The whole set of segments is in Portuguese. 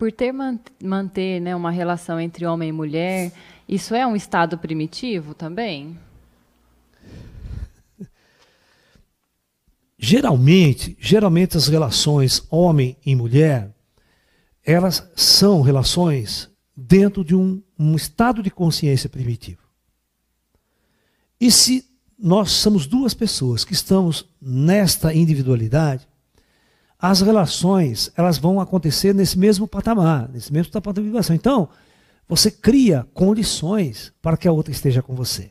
por ter manter né, uma relação entre homem e mulher, isso é um estado primitivo também? Geralmente, geralmente as relações homem e mulher, elas são relações dentro de um, um estado de consciência primitivo. E se nós somos duas pessoas que estamos nesta individualidade, as relações elas vão acontecer nesse mesmo patamar, nesse mesmo patamar de vibração. Então, você cria condições para que a outra esteja com você.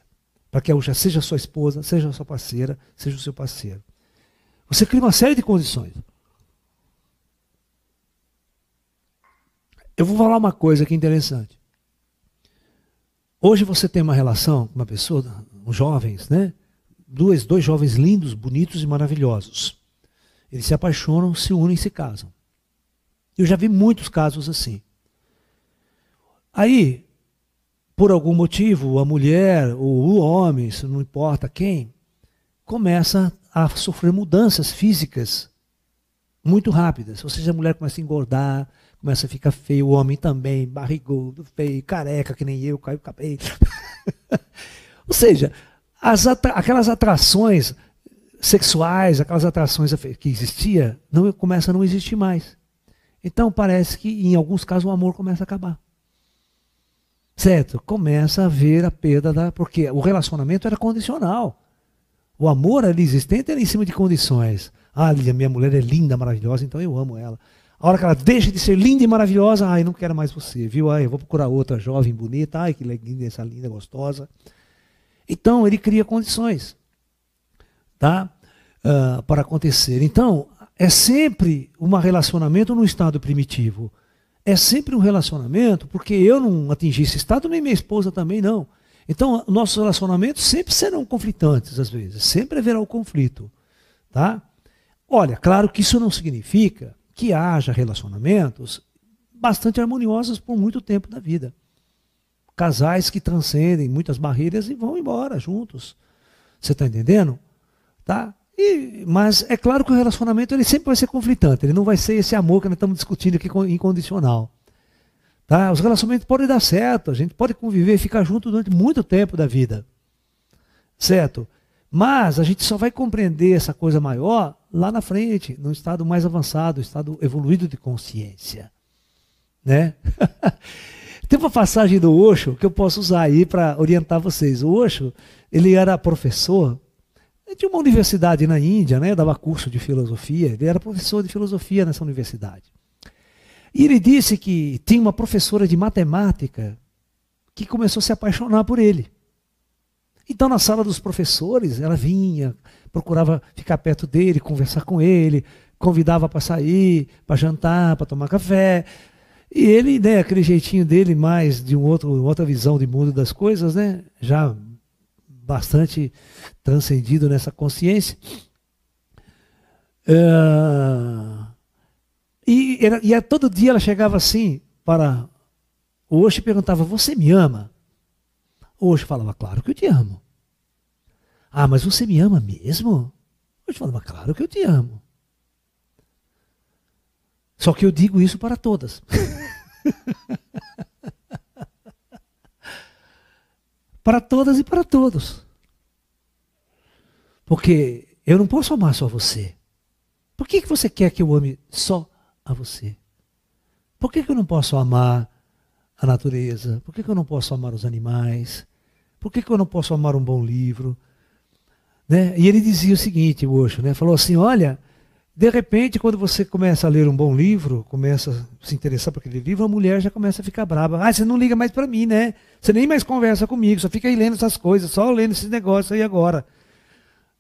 Para que a outra seja sua esposa, seja sua parceira, seja o seu parceiro. Você cria uma série de condições. Eu vou falar uma coisa aqui interessante. Hoje você tem uma relação com uma pessoa, jovens, né? Dois, dois jovens lindos, bonitos e maravilhosos. Eles se apaixonam, se unem e se casam. Eu já vi muitos casos assim. Aí, por algum motivo, a mulher ou o homem, isso não importa quem, começa a sofrer mudanças físicas muito rápidas. Ou seja, a mulher começa a engordar, começa a ficar feio, o homem também, barrigudo, feio, careca, que nem eu, caiu o cabelo. Ou seja, atra aquelas atrações sexuais, aquelas atrações que existia, não começa a não existir mais. Então parece que em alguns casos o amor começa a acabar. Certo? Começa a haver a perda da. Porque o relacionamento era condicional. O amor ali existente era em cima de condições. Ah, minha mulher é linda, maravilhosa, então eu amo ela. A hora que ela deixa de ser linda e maravilhosa, ai, não quero mais você, viu? Ai, eu vou procurar outra jovem, bonita, ai, que linda, essa linda, gostosa. Então, ele cria condições, tá? Uh, para acontecer. Então, é sempre um relacionamento no estado primitivo. É sempre um relacionamento, porque eu não atingi esse estado, nem minha esposa também não. Então, nossos relacionamentos sempre serão conflitantes, às vezes. Sempre haverá o conflito, tá? Olha, claro que isso não significa que haja relacionamentos bastante harmoniosos por muito tempo da vida. Casais que transcendem muitas barreiras e vão embora juntos. Você está entendendo? Tá? E, mas é claro que o relacionamento ele sempre vai ser conflitante. Ele não vai ser esse amor que nós estamos discutindo aqui incondicional. Tá? Os relacionamentos podem dar certo, a gente pode conviver e ficar junto durante muito tempo da vida. Certo? Mas a gente só vai compreender essa coisa maior lá na frente, no estado mais avançado, estado evoluído de consciência. Né? Tem uma passagem do Osho que eu posso usar aí para orientar vocês. O Osho, ele era professor de uma universidade na Índia, né? dava curso de filosofia, ele era professor de filosofia nessa universidade. E ele disse que tinha uma professora de matemática que começou a se apaixonar por ele. Então, na sala dos professores, ela vinha, procurava ficar perto dele, conversar com ele, convidava para sair, para jantar, para tomar café. E ele, né, aquele jeitinho dele, mais de um outro, outra visão de mundo das coisas, né, já bastante transcendido nessa consciência. Uh, e, era, e todo dia ela chegava assim para o Oxe perguntava: Você me ama? Hoje falava, claro que eu te amo. Ah, mas você me ama mesmo? Hoje falava, claro que eu te amo. Só que eu digo isso para todas. para todas e para todos. Porque eu não posso amar só você. Por que, que você quer que eu ame só a você? Por que, que eu não posso amar a natureza? Por que, que eu não posso amar os animais? Por que, que eu não posso amar um bom livro? Né? E ele dizia o seguinte, o Osho, né? falou assim, olha, de repente, quando você começa a ler um bom livro, começa a se interessar por aquele livro, a mulher já começa a ficar brava. Ah, você não liga mais para mim, né? Você nem mais conversa comigo, só fica aí lendo essas coisas, só lendo esses negócios aí agora.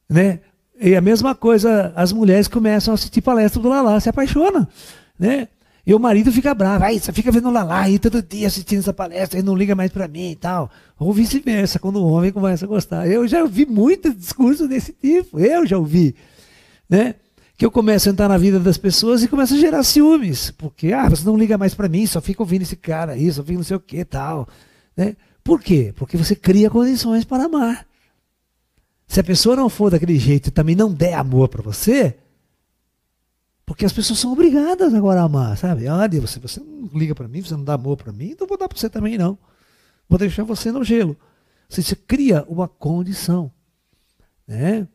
Né? E a mesma coisa, as mulheres começam a assistir palestra do Lalá, se apaixonam. Né? E o marido fica bravo, aí você fica vendo lá lá aí todo dia assistindo essa palestra e não liga mais para mim e tal. Ou vice-versa, quando o homem começa a gostar. Eu já ouvi muitos discursos desse tipo, eu já ouvi. Né? Que eu começo a entrar na vida das pessoas e começo a gerar ciúmes. Porque, ah, você não liga mais para mim, só fica ouvindo esse cara aí, só fica não sei o que tal. Né? Por quê? Porque você cria condições para amar. Se a pessoa não for daquele jeito e também não der amor para você, Porque as pessoas são obrigadas agora a amar, sabe? Olha, você, você não liga para mim, você não dá amor para mim, então vou dar para você também não. Vou deixar você no gelo. Você, você cria uma condição. Né?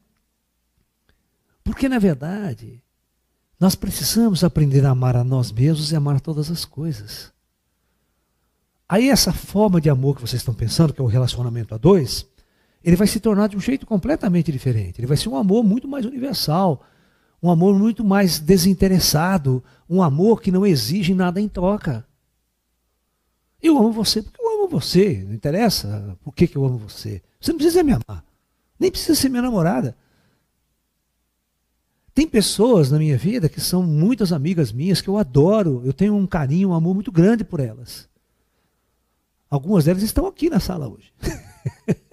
Porque, na verdade, nós precisamos aprender a amar a nós mesmos e amar todas as coisas. Aí essa forma de amor que vocês estão pensando, que é o relacionamento a dois, ele vai se tornar de um jeito completamente diferente. Ele vai ser um amor muito mais universal, um amor muito mais desinteressado, um amor que não exige nada em troca. Eu amo você porque eu amo você, não interessa por que, que eu amo você. Você não precisa me amar, nem precisa ser minha namorada. Tem pessoas na minha vida que são muitas amigas minhas que eu adoro, eu tenho um carinho, um amor muito grande por elas. Algumas delas estão aqui na sala hoje.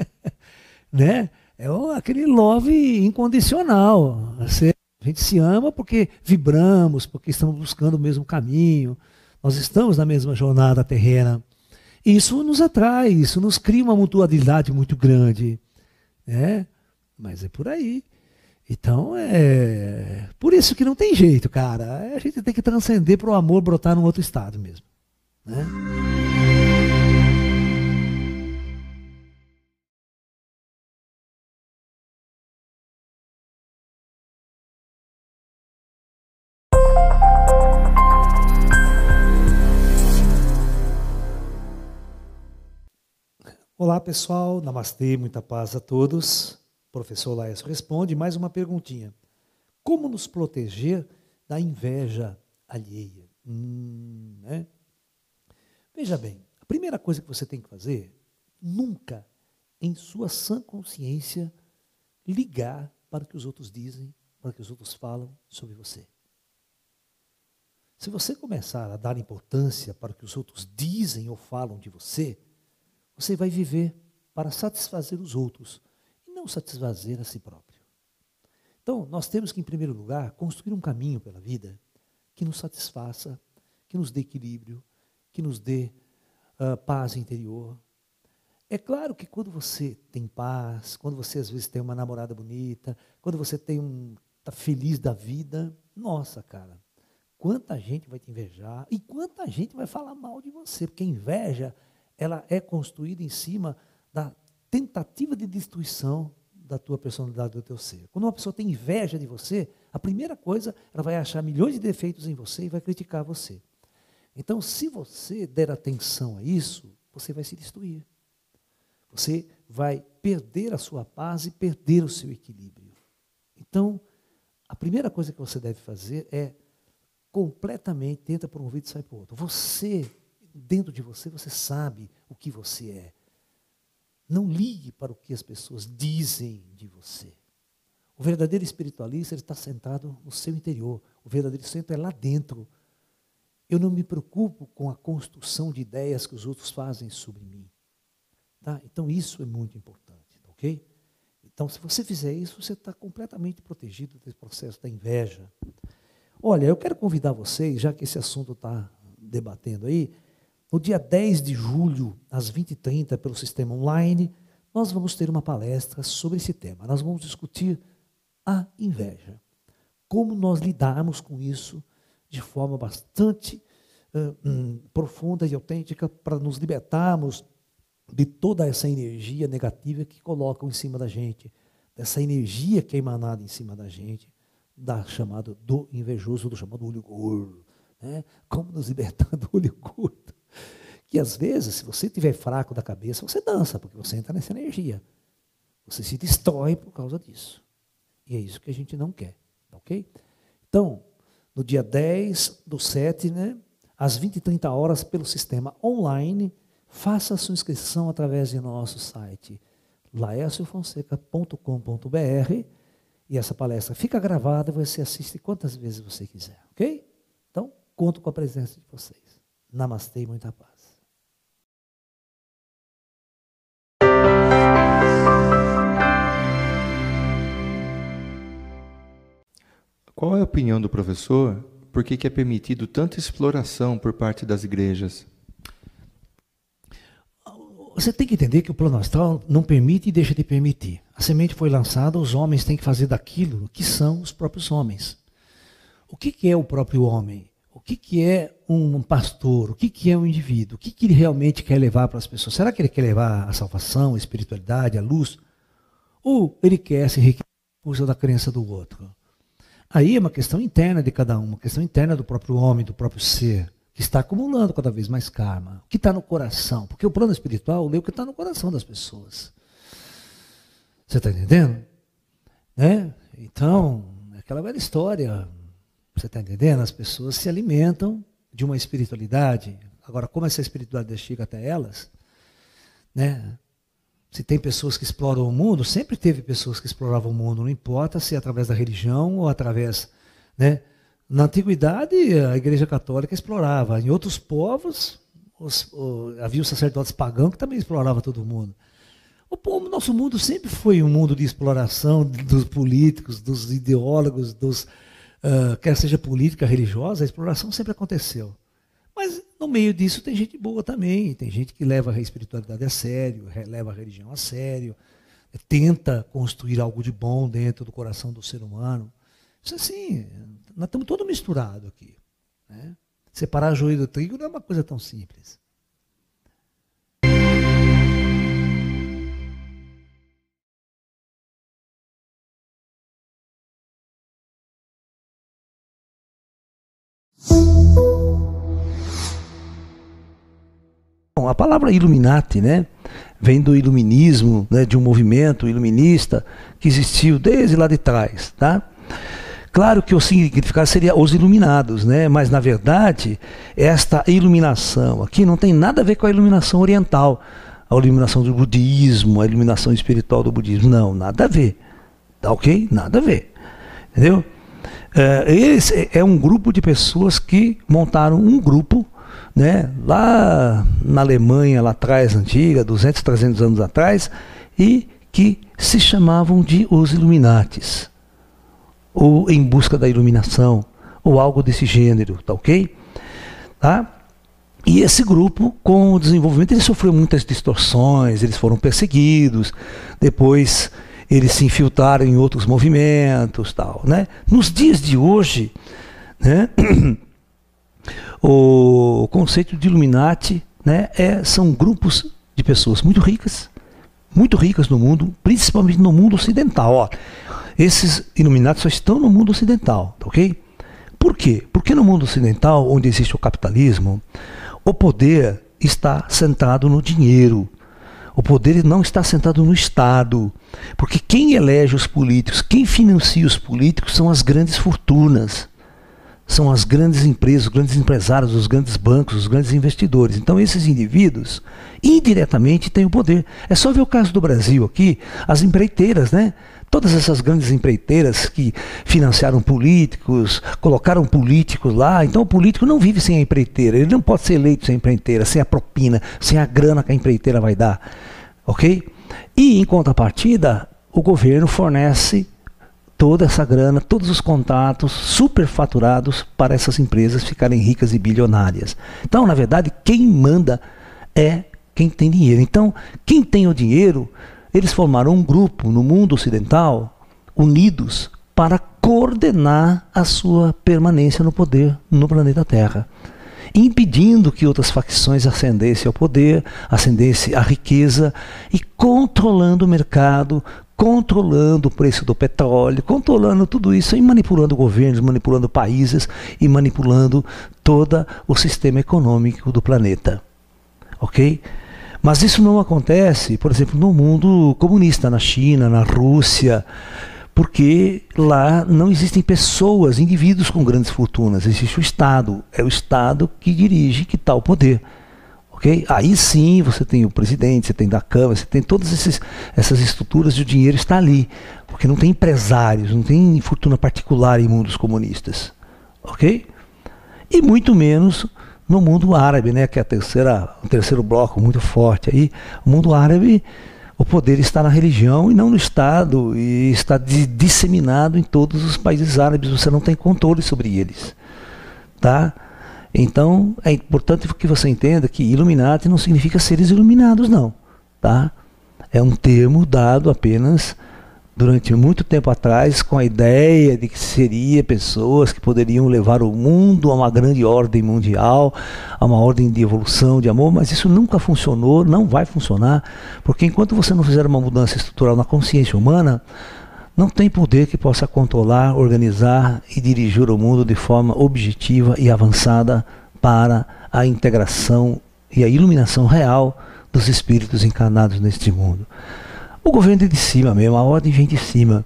né? É aquele love incondicional. A gente se ama porque vibramos, porque estamos buscando o mesmo caminho, nós estamos na mesma jornada terrena. E isso nos atrai, isso nos cria uma mutualidade muito grande. Né? Mas é por aí. Então, é por isso que não tem jeito, cara. A gente tem que transcender para o amor brotar num outro estado mesmo. Né? Olá pessoal, namastê, muita paz a todos. Professor Laércio responde mais uma perguntinha. Como nos proteger da inveja alheia? Hum, né? Veja bem, a primeira coisa que você tem que fazer, nunca em sua sã consciência ligar para o que os outros dizem, para o que os outros falam sobre você. Se você começar a dar importância para o que os outros dizem ou falam de você, você vai viver para satisfazer os outros não satisfazer a si próprio. Então, nós temos que, em primeiro lugar, construir um caminho pela vida que nos satisfaça, que nos dê equilíbrio, que nos dê uh, paz interior. É claro que quando você tem paz, quando você às vezes tem uma namorada bonita, quando você tem um tá feliz da vida, nossa, cara, quanta gente vai te invejar e quanta gente vai falar mal de você, porque inveja ela é construída em cima da tentativa de destruição da tua personalidade, do teu ser. Quando uma pessoa tem inveja de você, a primeira coisa, ela vai achar milhões de defeitos em você e vai criticar você. Então, se você der atenção a isso, você vai se destruir. Você vai perder a sua paz e perder o seu equilíbrio. Então, a primeira coisa que você deve fazer é completamente, tenta por um vídeo e sai por outro. Você dentro de você, você sabe o que você é. Não ligue para o que as pessoas dizem de você. O verdadeiro espiritualista está sentado no seu interior. O verdadeiro centro é lá dentro. Eu não me preocupo com a construção de ideias que os outros fazem sobre mim. Tá? Então isso é muito importante, tá ok? Então, se você fizer isso, você está completamente protegido desse processo da inveja. Olha, eu quero convidar vocês, já que esse assunto está debatendo aí, no dia 10 de julho, às 20h30, pelo sistema online, nós vamos ter uma palestra sobre esse tema. Nós vamos discutir a inveja. Como nós lidarmos com isso de forma bastante uh, um, profunda e autêntica para nos libertarmos de toda essa energia negativa que colocam em cima da gente, dessa energia que é emanada em cima da gente, da chamada do invejoso, do chamado olho gordo. Né? Como nos libertar do olho gordo? Que às vezes, se você estiver fraco da cabeça, você dança, porque você entra nessa energia. Você se destrói por causa disso. E é isso que a gente não quer. Ok? Então, no dia 10 do 7, né, às 20 e 30 horas, pelo sistema online, faça a sua inscrição através de nosso site laérciofonseca.com.br e essa palestra fica gravada, você assiste quantas vezes você quiser, ok? Então, conto com a presença de vocês. Namastê e muita paz. Qual é a opinião do professor por que é permitido tanta exploração por parte das igrejas? Você tem que entender que o plano astral não permite e deixa de permitir. A semente foi lançada, os homens têm que fazer daquilo que são os próprios homens. o que, que é o próprio homem? O que, que é um pastor? O que, que é um indivíduo? O que, que ele realmente quer levar para as pessoas? Será que ele quer levar a salvação, a espiritualidade, a luz? Ou ele quer se enriquecer da crença do outro? Aí é uma questão interna de cada um, uma questão interna do próprio homem, do próprio ser, que está acumulando cada vez mais karma. O que está no coração? Porque o plano espiritual lê o que está no coração das pessoas. Você está entendendo? Né? Então, é aquela velha história. Você está entendendo? As pessoas se alimentam de uma espiritualidade. Agora, como essa espiritualidade chega até elas, né? Se tem pessoas que exploram o mundo, sempre teve pessoas que exploravam o mundo, não importa se é através da religião ou através. Né? Na antiguidade, a Igreja Católica explorava. Em outros povos, os, havia os sacerdotes pagãos que também exploravam todo mundo. O nosso mundo sempre foi um mundo de exploração dos políticos, dos ideólogos, dos, uh, quer seja política, religiosa, a exploração sempre aconteceu. Mas no meio disso tem gente boa também, tem gente que leva a espiritualidade a sério, leva a religião a sério, tenta construir algo de bom dentro do coração do ser humano. Isso assim, nós estamos todos misturados aqui. Né? Separar joio do trigo não é uma coisa tão simples. Bom, a palavra Illuminati, né, vem do iluminismo, né, de um movimento iluminista que existiu desde lá de trás, tá? Claro que o significado seria os iluminados, né? Mas na verdade, esta iluminação aqui não tem nada a ver com a iluminação oriental, a iluminação do budismo, a iluminação espiritual do budismo, não, nada a ver, tá ok? Nada a ver, entendeu? É, esse é um grupo de pessoas que montaram um grupo né, lá na Alemanha, lá atrás, antiga, 200, 300 anos atrás, e que se chamavam de os Illuminates, ou em busca da iluminação, ou algo desse gênero, tá ok? Tá? E esse grupo, com o desenvolvimento, ele sofreu muitas distorções, eles foram perseguidos, depois eles se infiltraram em outros movimentos, tal, né? Nos dias de hoje, né? O conceito de Illuminati né, é, são grupos de pessoas muito ricas, muito ricas no mundo, principalmente no mundo ocidental. Ó, esses Illuminati só estão no mundo ocidental, tá ok? Por quê? Porque no mundo ocidental, onde existe o capitalismo, o poder está centrado no dinheiro. O poder não está sentado no Estado. Porque quem elege os políticos, quem financia os políticos são as grandes fortunas são as grandes empresas, os grandes empresários, os grandes bancos, os grandes investidores. Então, esses indivíduos, indiretamente, têm o poder. É só ver o caso do Brasil aqui, as empreiteiras, né? Todas essas grandes empreiteiras que financiaram políticos, colocaram políticos lá. Então, o político não vive sem a empreiteira. Ele não pode ser eleito sem a empreiteira, sem a propina, sem a grana que a empreiteira vai dar. Ok? E, em contrapartida, o governo fornece toda essa grana, todos os contatos superfaturados para essas empresas ficarem ricas e bilionárias. Então, na verdade, quem manda é quem tem dinheiro. Então, quem tem o dinheiro, eles formaram um grupo no mundo ocidental, unidos, para coordenar a sua permanência no poder no planeta Terra impedindo que outras facções ascendessem ao poder, ascendessem à riqueza e controlando o mercado, controlando o preço do petróleo, controlando tudo isso e manipulando governos, manipulando países e manipulando todo o sistema econômico do planeta. Ok? Mas isso não acontece, por exemplo, no mundo comunista, na China, na Rússia, porque lá não existem pessoas, indivíduos com grandes fortunas, existe o Estado. É o Estado que dirige, que está o poder. Okay? Aí sim você tem o presidente, você tem da Câmara, você tem todas esses, essas estruturas e o dinheiro está ali. Porque não tem empresários, não tem fortuna particular em mundos comunistas. Ok? E muito menos no mundo árabe, né, que é a terceira, o terceiro bloco muito forte aí. O mundo árabe, o poder está na religião e não no Estado, e está disseminado em todos os países árabes, você não tem controle sobre eles. Tá? Então, é importante que você entenda que Illuminati não significa seres iluminados, não. Tá? É um termo dado apenas durante muito tempo atrás com a ideia de que seria pessoas que poderiam levar o mundo a uma grande ordem mundial, a uma ordem de evolução, de amor, mas isso nunca funcionou, não vai funcionar, porque enquanto você não fizer uma mudança estrutural na consciência humana, não tem poder que possa controlar, organizar e dirigir o mundo de forma objetiva e avançada para a integração e a iluminação real dos espíritos encarnados neste mundo. O governo é de cima mesmo, a ordem vem de cima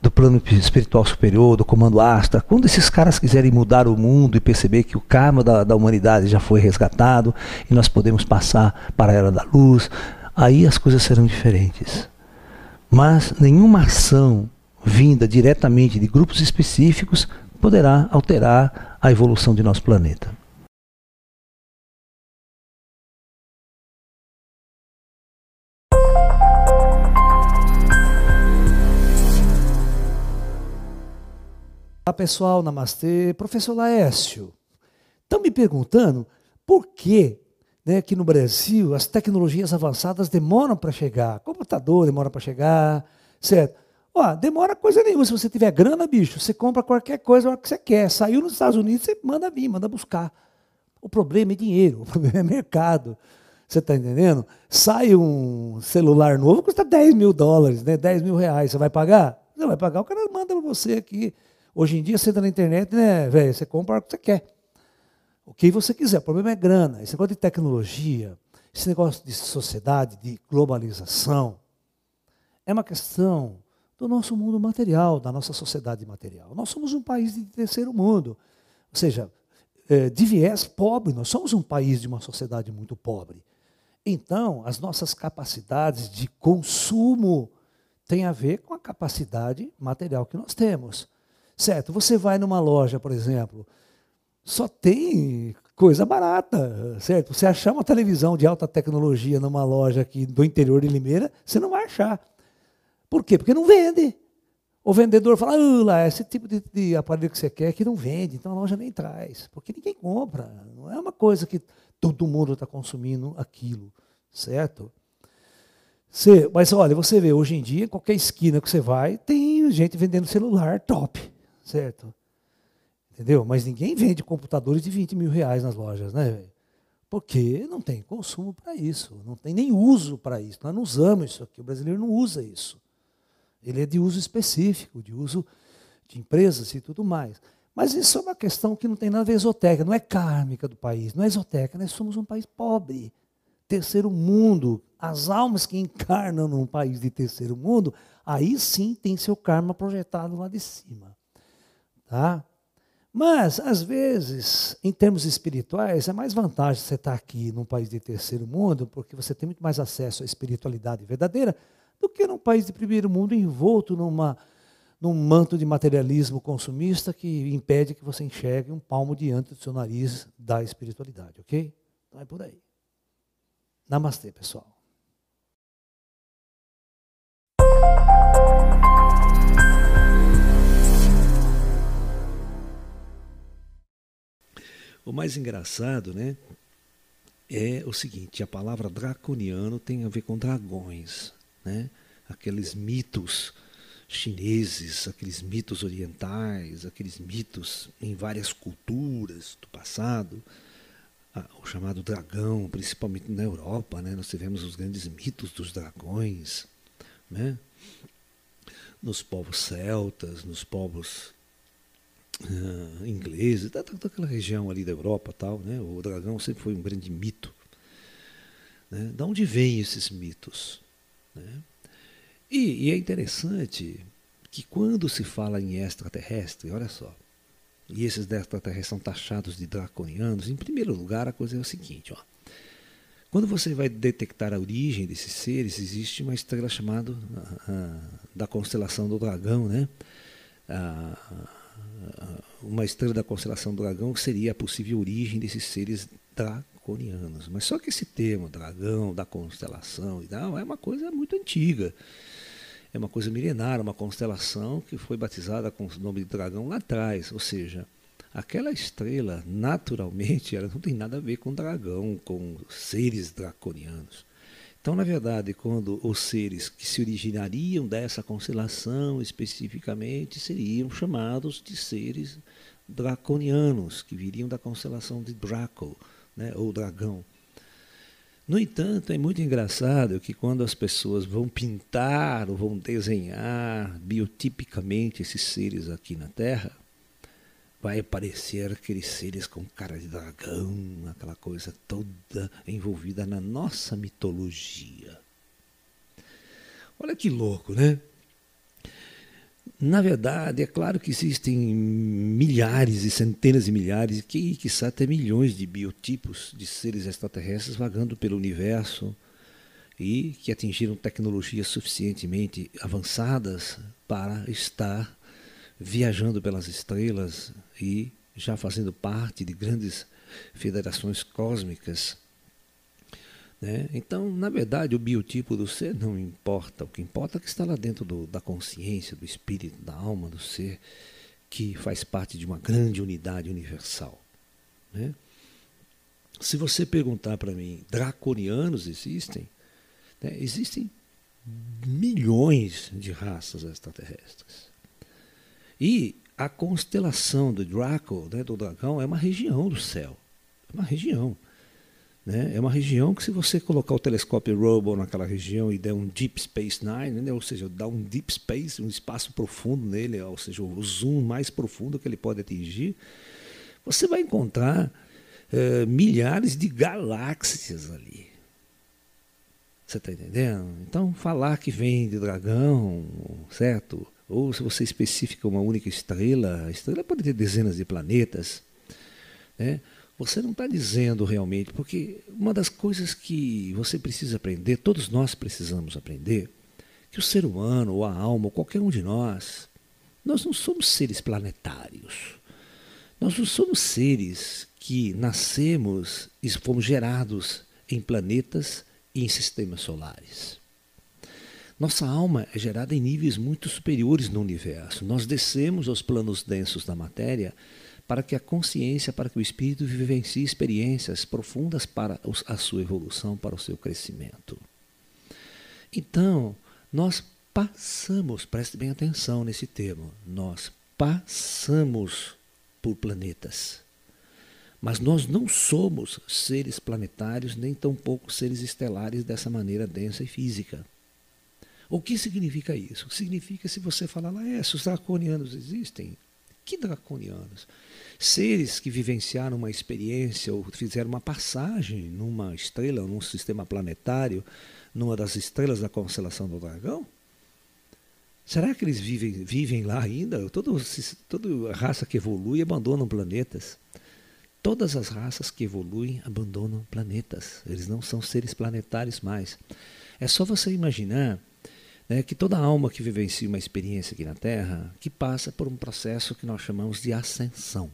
do plano espiritual superior, do comando Astra. Quando esses caras quiserem mudar o mundo e perceber que o karma da, da humanidade já foi resgatado e nós podemos passar para a era da luz, aí as coisas serão diferentes. Mas nenhuma ação vinda diretamente de grupos específicos poderá alterar a evolução de nosso planeta. Olá pessoal, namastê. Professor Laércio, estão me perguntando por que né, que no Brasil as tecnologias avançadas demoram para chegar. Computador demora para chegar, certo? Ó, demora coisa nenhuma. Se você tiver grana, bicho, você compra qualquer coisa a hora que você quer. Saiu nos Estados Unidos, você manda vir, manda buscar. O problema é dinheiro, o problema é mercado. Você está entendendo? Sai um celular novo, custa 10 mil dólares, né? 10 mil reais. Você vai pagar? Não vai pagar, o cara manda para você aqui. Hoje em dia, você entra na internet, né, velho? Você compra o que você quer. O que você quiser. O problema é grana. Esse negócio de tecnologia, esse negócio de sociedade, de globalização, é uma questão do nosso mundo material, da nossa sociedade material. Nós somos um país de terceiro mundo. Ou seja, é, de viés pobre, nós somos um país de uma sociedade muito pobre. Então, as nossas capacidades de consumo têm a ver com a capacidade material que nós temos. Certo? Você vai numa loja, por exemplo, só tem coisa barata, certo? Você achar uma televisão de alta tecnologia numa loja aqui do interior de Limeira, você não vai achar. Por quê? Porque não vende. O vendedor fala, ah, lá, esse tipo de, de, aparelho que você quer que não vende, então a loja nem traz, porque ninguém compra. Não é uma coisa que todo mundo está consumindo aquilo, certo? Mas olha, você vê, hoje em dia, qualquer esquina que você vai, tem gente vendendo celular top certo? Entendeu? Mas ninguém vende computadores de 20 mil reais nas lojas, né? Porque não tem consumo para isso, não tem nem uso para isso. Nós não usamos isso aqui, o brasileiro não usa isso. Ele é de uso específico, de uso de empresas e tudo mais. Mas isso é uma questão que não tem nada a ver esotérica, não é kármica do país, não é esotérica, nós somos um país pobre, terceiro mundo. As almas que encarnam num país de terceiro mundo, aí sim tem seu karma projetado lá de cima. Tá? Mas, às vezes, em termos espirituais, é mais vantagem você estar aqui num país de terceiro mundo, porque você tem muito mais acesso à espiritualidade verdadeira, do que num país de primeiro mundo envolto numa, num manto de materialismo consumista que impede que você enxergue um palmo diante do seu nariz da espiritualidade, ok? Então é por aí. Namastê, pessoal. O mais engraçado, né, é o seguinte: a palavra draconiano tem a ver com dragões, né? Aqueles mitos chineses, aqueles mitos orientais, aqueles mitos em várias culturas do passado, o chamado dragão, principalmente na Europa, né? Nós tivemos os grandes mitos dos dragões, né? Nos povos celtas, nos povos uh, ingleses, da, daquela região ali da Europa tal, né? O dragão sempre foi um grande mito. Né? Da onde vêm esses mitos? Né? E, e, é interessante que quando se fala em extraterrestre, olha só, e esses extraterrestres são taxados de draconianos, em primeiro lugar a coisa é o seguinte, ó. Quando você vai detectar a origem desses seres, existe uma estrela chamada uh, uh, da constelação do dragão, né? Uh, uma estrela da constelação dragão que seria a possível origem desses seres draconianos. Mas só que esse termo, dragão, da constelação e tal, é uma coisa muito antiga. É uma coisa milenar, uma constelação que foi batizada com o nome de dragão lá atrás. Ou seja, aquela estrela, naturalmente, ela não tem nada a ver com dragão, com seres draconianos. Então, na verdade, quando os seres que se originariam dessa constelação especificamente seriam chamados de seres draconianos, que viriam da constelação de Draco, né, ou dragão. No entanto, é muito engraçado que quando as pessoas vão pintar ou vão desenhar biotipicamente esses seres aqui na Terra, vai aparecer aqueles seres com cara de dragão, aquela coisa toda envolvida na nossa mitologia. Olha que louco, né? Na verdade, é claro que existem milhares e centenas de milhares, que quiçá até milhões de biotipos de seres extraterrestres vagando pelo universo e que atingiram tecnologias suficientemente avançadas para estar viajando pelas estrelas já fazendo parte de grandes federações cósmicas. Né? Então, na verdade, o biotipo do ser não importa. O que importa é que está lá dentro do, da consciência, do espírito, da alma do ser, que faz parte de uma grande unidade universal. Né? Se você perguntar para mim, draconianos existem? Né? Existem milhões de raças extraterrestres. E a constelação do Draco, né, do dragão, é uma região do céu. É uma região. Né? É uma região que, se você colocar o telescópio Hubble naquela região e der um Deep Space Nine, né? ou seja, dar um Deep Space, um espaço profundo nele, ou seja, o zoom mais profundo que ele pode atingir, você vai encontrar é, milhares de galáxias ali. Você está entendendo? Então, falar que vem de dragão, certo? Ou se você especifica uma única estrela, a estrela pode ter dezenas de planetas. Né? Você não está dizendo realmente, porque uma das coisas que você precisa aprender, todos nós precisamos aprender, que o ser humano, ou a alma, ou qualquer um de nós, nós não somos seres planetários. Nós não somos seres que nascemos e fomos gerados em planetas e em sistemas solares. Nossa alma é gerada em níveis muito superiores no universo. Nós descemos aos planos densos da matéria para que a consciência, para que o espírito vivencie experiências profundas para a sua evolução, para o seu crescimento. Então, nós passamos, preste bem atenção nesse termo, nós passamos por planetas. Mas nós não somos seres planetários, nem tampouco seres estelares dessa maneira densa e física. O que significa isso? Significa se você falar lá, é, se os draconianos existem, que draconianos? Seres que vivenciaram uma experiência ou fizeram uma passagem numa estrela, num sistema planetário, numa das estrelas da constelação do dragão? Será que eles vivem, vivem lá ainda? Todo, toda raça que evolui abandonam planetas. Todas as raças que evoluem abandonam planetas. Eles não são seres planetários mais. É só você imaginar né, que toda alma que vivencia uma experiência aqui na Terra, que passa por um processo que nós chamamos de ascensão.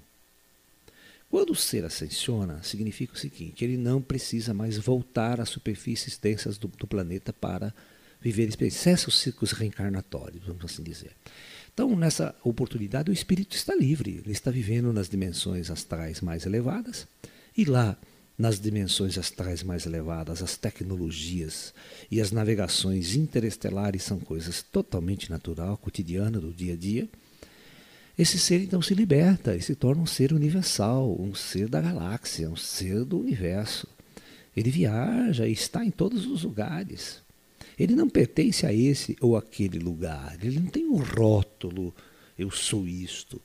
Quando o ser ascensiona, significa o seguinte: ele não precisa mais voltar às superfícies densas do, do planeta para viver experiências. Os ciclos reencarnatórios, vamos assim dizer. Então, nessa oportunidade, o espírito está livre, ele está vivendo nas dimensões astrais mais elevadas, e lá nas dimensões astrais mais elevadas, as tecnologias e as navegações interestelares são coisas totalmente natural, cotidiana do dia a dia. Esse ser então se liberta e se torna um ser universal, um ser da galáxia, um ser do universo. Ele viaja e está em todos os lugares. Ele não pertence a esse ou aquele lugar, ele não tem um rótulo eu sou isto.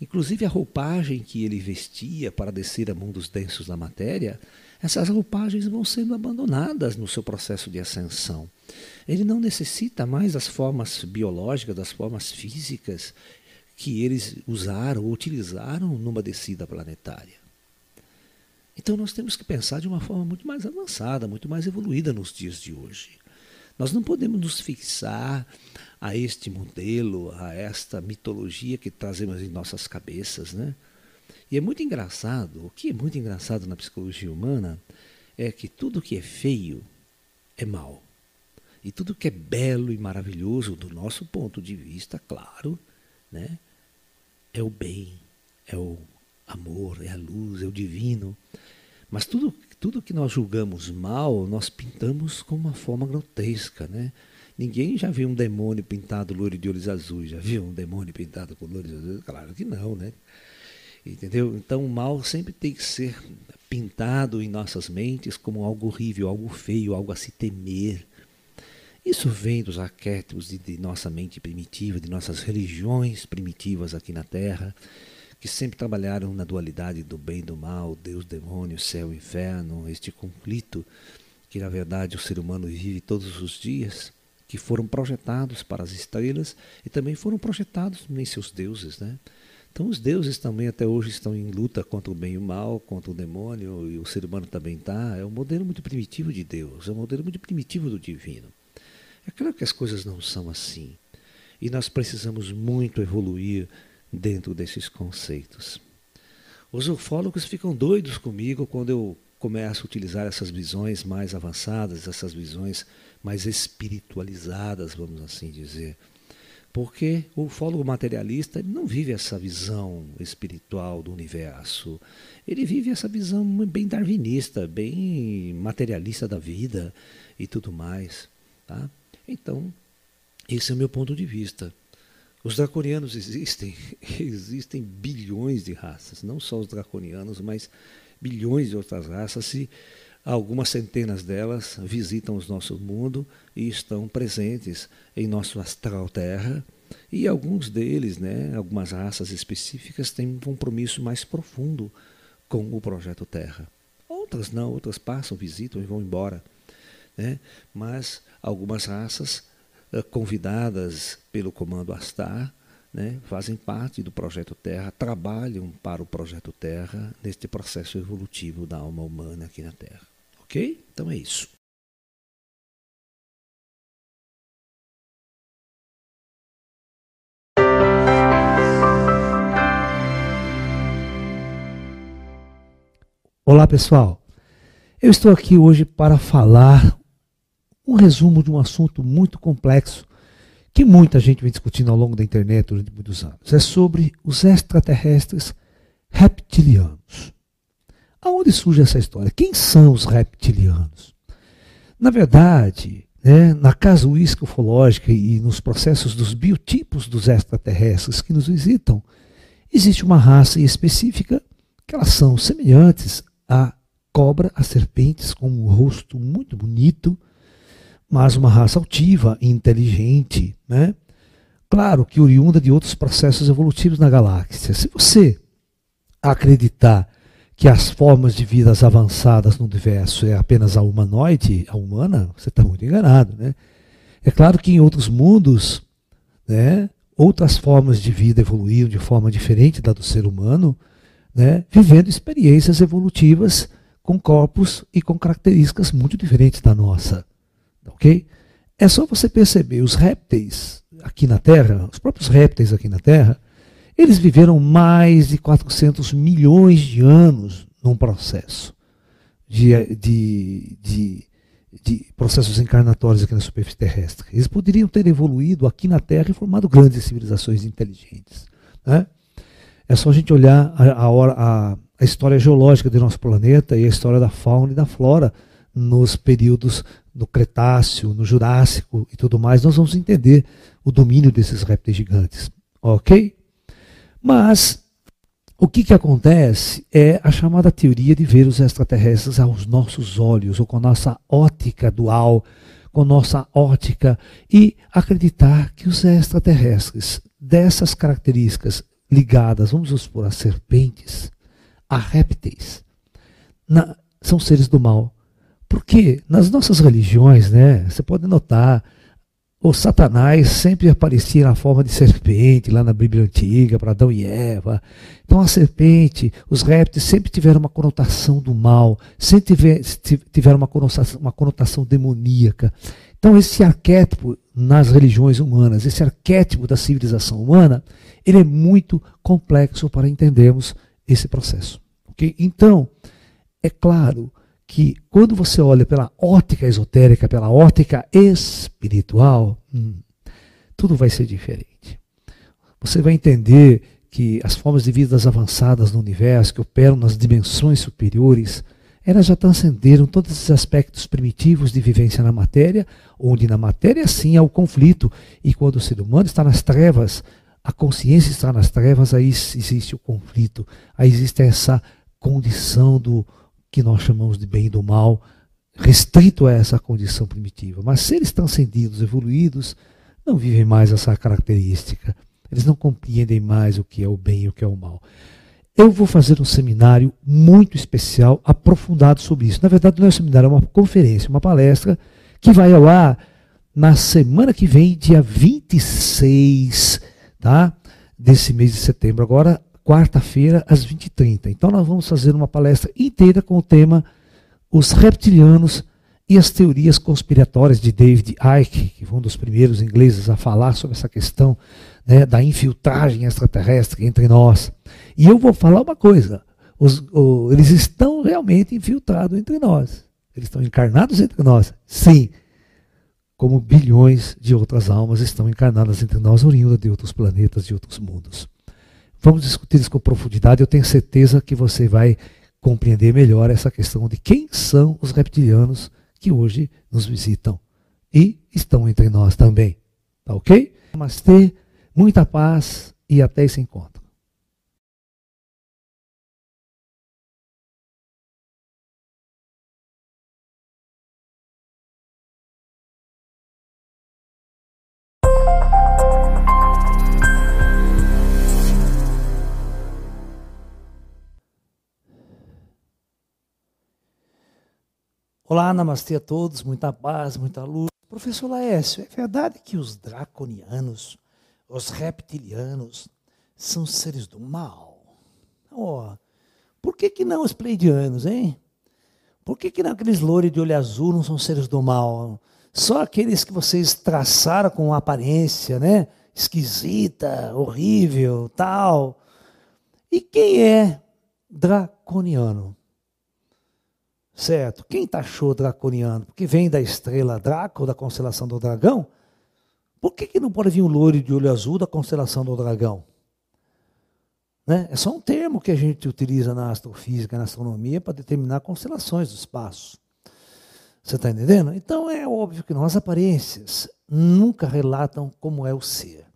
Inclusive a roupagem que ele vestia para descer a mundos densos da matéria, essas roupagens vão sendo abandonadas no seu processo de ascensão. Ele não necessita mais das formas biológicas, das formas físicas que eles usaram ou utilizaram numa descida planetária. Então nós temos que pensar de uma forma muito mais avançada, muito mais evoluída nos dias de hoje. Nós não podemos nos fixar a este modelo, a esta mitologia que trazemos em nossas cabeças, né? E é muito engraçado, o que é muito engraçado na psicologia humana é que tudo que é feio é mal. E tudo que é belo e maravilhoso, do nosso ponto de vista, claro, né? é o bem, é o amor, é a luz, é o divino. Mas tudo, tudo que nós julgamos mal, nós pintamos com uma forma grotesca, né? Ninguém já viu um demônio pintado loiro de olhos azuis, já viu um demônio pintado com olhos azuis? Claro que não, né? Entendeu? Então o mal sempre tem que ser pintado em nossas mentes como algo horrível, algo feio, algo a se temer. Isso vem dos arquétipos de, de nossa mente primitiva, de nossas religiões primitivas aqui na Terra que sempre trabalharam na dualidade do bem e do mal, Deus, demônio, céu, inferno, este conflito que na verdade o ser humano vive todos os dias, que foram projetados para as estrelas e também foram projetados em seus deuses, né? Então os deuses também até hoje estão em luta contra o bem e o mal, contra o demônio, e o ser humano também está. É um modelo muito primitivo de Deus, é um modelo muito primitivo do divino. É claro que as coisas não são assim. E nós precisamos muito evoluir dentro desses conceitos. Os ufólogos ficam doidos comigo quando eu começo a utilizar essas visões mais avançadas, essas visões mais espiritualizadas, vamos assim dizer. Porque o ufólogo materialista não vive essa visão espiritual do universo. Ele vive essa visão bem darwinista, bem materialista da vida e tudo mais. Tá? Então, esse é o meu ponto de vista. Os draconianos existem, existem bilhões de raças, não só os draconianos, mas bilhões de outras raças, e algumas centenas delas visitam o nosso mundo e estão presentes em nosso astral Terra, e alguns deles, né, algumas raças específicas, têm um compromisso mais profundo com o projeto Terra. Outras não, outras passam, visitam e vão embora. Né? Mas algumas raças convidadas pelo Comando Astar, né, fazem parte do Projeto Terra, trabalham para o Projeto Terra neste processo evolutivo da alma humana aqui na Terra. Ok? Então é isso. Olá pessoal, eu estou aqui hoje para falar um resumo de um assunto muito complexo que muita gente vem discutindo ao longo da internet durante muitos anos. É sobre os extraterrestres reptilianos. Aonde surge essa história? Quem são os reptilianos? Na verdade, né, na casuística ufológica e nos processos dos biotipos dos extraterrestres que nos visitam, existe uma raça específica que elas são semelhantes à cobra, a serpentes, com um rosto muito bonito, mas uma raça altiva e inteligente, né? Claro que oriunda de outros processos evolutivos na galáxia. Se você acreditar que as formas de vidas avançadas no universo é apenas a humanoide, a humana, você está muito enganado, né? É claro que em outros mundos, né, outras formas de vida evoluíram de forma diferente da do ser humano, né, vivendo experiências evolutivas com corpos e com características muito diferentes da nossa. Ok? É só você perceber, os répteis aqui na Terra, os próprios répteis aqui na Terra, eles viveram mais de 400 milhões de anos num processo de, de, de, de processos encarnatórios aqui na superfície terrestre. Eles poderiam ter evoluído aqui na Terra e formado grandes civilizações inteligentes. Né? É só a gente olhar a, a, a, a história geológica do nosso planeta e a história da fauna e da flora nos períodos no Cretáceo, no Jurássico e tudo mais, nós vamos entender o domínio desses répteis gigantes. Ok? Mas o que, que acontece é a chamada teoria de ver os extraterrestres aos nossos olhos, ou com a nossa ótica dual, com nossa ótica, e acreditar que os extraterrestres dessas características ligadas, vamos supor, a serpentes, a répteis, na, são seres do mal porque nas nossas religiões, né, você pode notar, o Satanás sempre aparecia na forma de serpente, lá na Bíblia Antiga, para Adão e Eva. Então a serpente, os répteis sempre tiveram uma conotação do mal, sempre tiveram uma conotação, uma conotação demoníaca. Então esse arquétipo nas religiões humanas, esse arquétipo da civilização humana, ele é muito complexo para entendermos esse processo. Okay? Então, é claro que quando você olha pela ótica esotérica, pela ótica espiritual, hum, tudo vai ser diferente. Você vai entender que as formas de vida avançadas no universo, que operam nas dimensões superiores, elas já transcenderam todos esses aspectos primitivos de vivência na matéria, onde na matéria sim há o conflito, e quando o ser humano está nas trevas, a consciência está nas trevas, aí existe o conflito, aí existe essa condição do que nós chamamos de bem e do mal, restrito a essa condição primitiva. Mas seres transcendidos, evoluídos, não vivem mais essa característica. Eles não compreendem mais o que é o bem e o que é o mal. Eu vou fazer um seminário muito especial, aprofundado sobre isso. Na verdade, não é um seminário, é uma conferência, uma palestra, que vai ao ar na semana que vem, dia 26 tá? desse mês de setembro. Agora, quarta-feira, às 20h30. Então, nós vamos fazer uma palestra inteira com o tema Os Reptilianos e as Teorias Conspiratórias de David Icke, que foi um dos primeiros ingleses a falar sobre essa questão né, da infiltragem extraterrestre entre nós. E eu vou falar uma coisa: os, eles estão realmente infiltrados entre nós. Eles estão encarnados entre nós. Sim. Como bilhões de outras almas estão encarnadas entre nós, oriundas de outros planetas, de outros mundos. Vamos discutir isso com profundidade. Eu tenho certeza que você vai compreender melhor essa questão de quem são os reptilianos que hoje nos visitam e estão entre nós também. Tá ok? Namastê. Muita paz e até esse encontro. Olá, namastê a todos, muita paz, muita luz. Professor Laércio, é verdade que os draconianos os reptilianos são seres do mal. Oh, por que, que não os pleidianos, hein? Por que, que não aqueles loures de olho azul não são seres do mal? Só aqueles que vocês traçaram com aparência, né? Esquisita, horrível, tal. E quem é draconiano? Certo? Quem taxou draconiano? Porque vem da estrela Draco, da constelação do dragão. Por que, que não pode vir um loiro de olho azul da constelação do dragão? Né? É só um termo que a gente utiliza na astrofísica, na astronomia, para determinar constelações do espaço. Você está entendendo? Então é óbvio que nossas aparências nunca relatam como é o ser.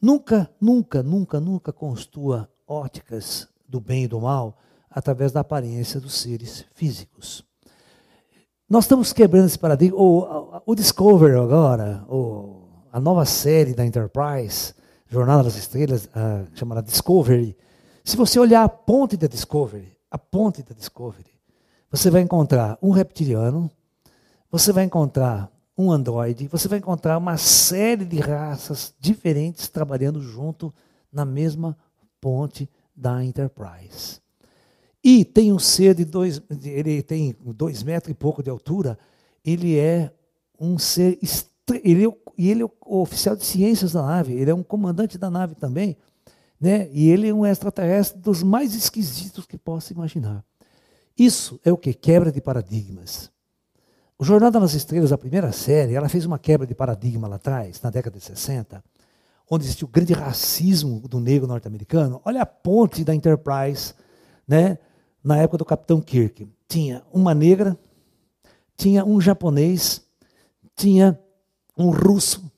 Nunca, nunca, nunca, nunca construa óticas do bem e do mal através da aparência dos seres físicos. Nós estamos quebrando esse paradigma. O, o agora, o a nova série da Enterprise, Jornada das Estrelas, uh, chamada Discovery. Se você olhar a ponte da Discovery, a ponte da Discovery, você vai encontrar um reptiliano, você vai encontrar um androide, você vai encontrar uma série de raças diferentes trabalhando junto na mesma ponte da Enterprise. E tem um ser de dois, ele tem dois metros e pouco de altura, ele é um ser, ele é ele é o oficial de ciências da nave, ele é um comandante da nave também, né? E ele é um extraterrestre dos mais esquisitos que possa imaginar. Isso é o que? Quebra de paradigmas. O Jornada nas Estrelas, a primeira série, ela fez uma quebra de paradigma lá atrás, na década de 60, onde existiu o grande racismo do negro norte-americano. Olha a ponte da Enterprise, né? Na época do Capitão Kirk. Tinha uma negra, tinha um japonês, tinha um russo.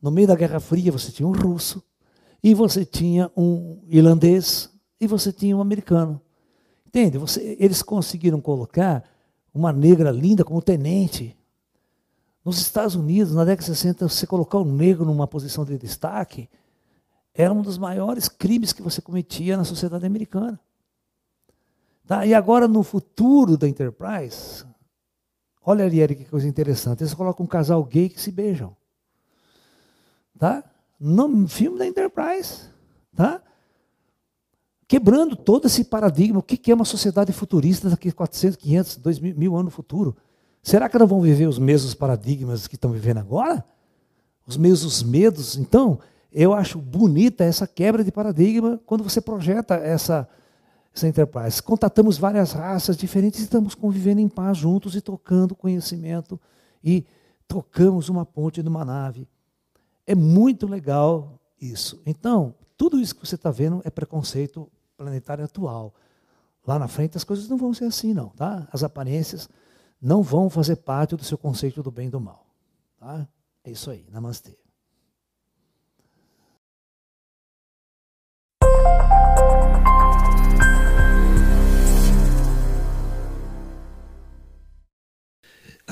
No meio da Guerra Fria você tinha um russo, e você tinha um irlandês, e você tinha um americano. Entende? Você, eles conseguiram colocar uma negra linda como tenente. Nos Estados Unidos, na década de 60, você colocar um negro numa posição de destaque era um dos maiores crimes que você cometia na sociedade americana. Tá? E agora, no futuro da Enterprise, Olha ali, Eric, que coisa interessante. Eles colocam um casal gay que se beijam. Tá? No filme da Enterprise. Tá? Quebrando todo esse paradigma. O que é uma sociedade futurista daqui a 400, 500, 2 mil, anos no futuro? Será que não vão viver os mesmos paradigmas que estão vivendo agora? Os mesmos medos? Então, eu acho bonita essa quebra de paradigma quando você projeta essa essa Enterprise. Contatamos várias raças diferentes e estamos convivendo em paz juntos e trocando conhecimento e trocamos uma ponte numa nave. É muito legal isso. Então, tudo isso que você está vendo é preconceito planetário atual. Lá na frente as coisas não vão ser assim, não, tá? As aparências não vão fazer parte do seu conceito do bem e do mal. Tá? É isso aí. Namastê.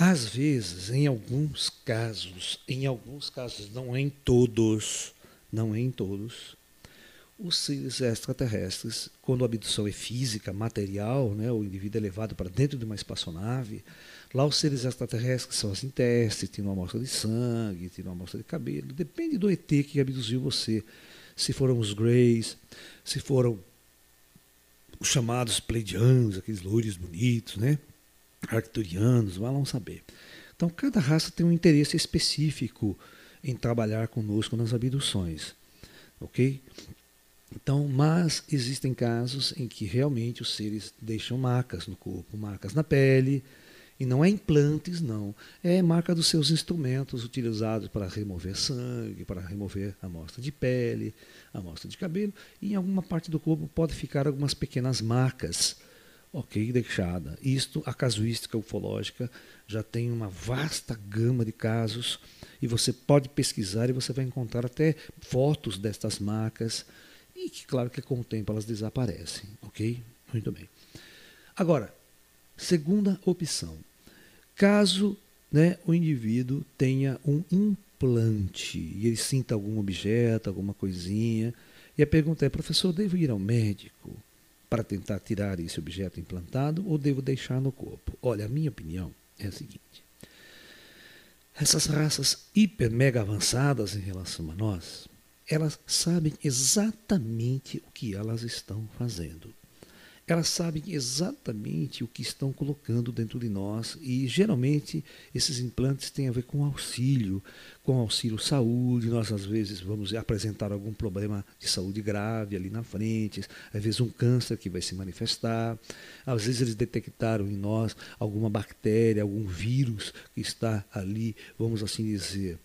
Às vezes, em alguns casos, em alguns casos, não em todos, não em todos, os seres extraterrestres, quando a abdução é física, material, né, o indivíduo é levado para dentro de uma espaçonave, lá os seres extraterrestres são assim testes, tiram uma amostra de sangue, tiram uma amostra de cabelo, depende do ET que abduziu você. Se foram os Greys, se foram os chamados Pleiadianos, aqueles loiros bonitos, né? Arcturianos, vão saber. Então, cada raça tem um interesse específico em trabalhar conosco nas abduções, ok? Então, mas existem casos em que realmente os seres deixam marcas no corpo, marcas na pele, e não é implantes, não. É marca dos seus instrumentos utilizados para remover sangue, para remover amostra de pele, amostra de cabelo, e em alguma parte do corpo pode ficar algumas pequenas marcas ok, deixada. Isto, a casuística ufológica já tem uma vasta gama de casos e você pode pesquisar e você vai encontrar até fotos destas marcas e que, claro, que com o tempo elas desaparecem, ok? Muito bem. Agora, segunda opção. Caso né, o indivíduo tenha um implante e ele sinta algum objeto, alguma coisinha, e a pergunta é, professor, devo ir ao médico? Para tentar tirar esse objeto implantado ou devo deixar no corpo? Olha, a minha opinião é a seguinte: essas raças hiper mega avançadas em relação a nós, elas sabem exatamente o que elas estão fazendo elas sabem exatamente o que estão colocando dentro de nós e geralmente esses implantes têm a ver com auxílio, com auxílio saúde. Nós às vezes vamos apresentar algum problema de saúde grave ali na frente, às vezes um câncer que vai se manifestar, às vezes eles detectaram em nós alguma bactéria, algum vírus que está ali, vamos assim dizer,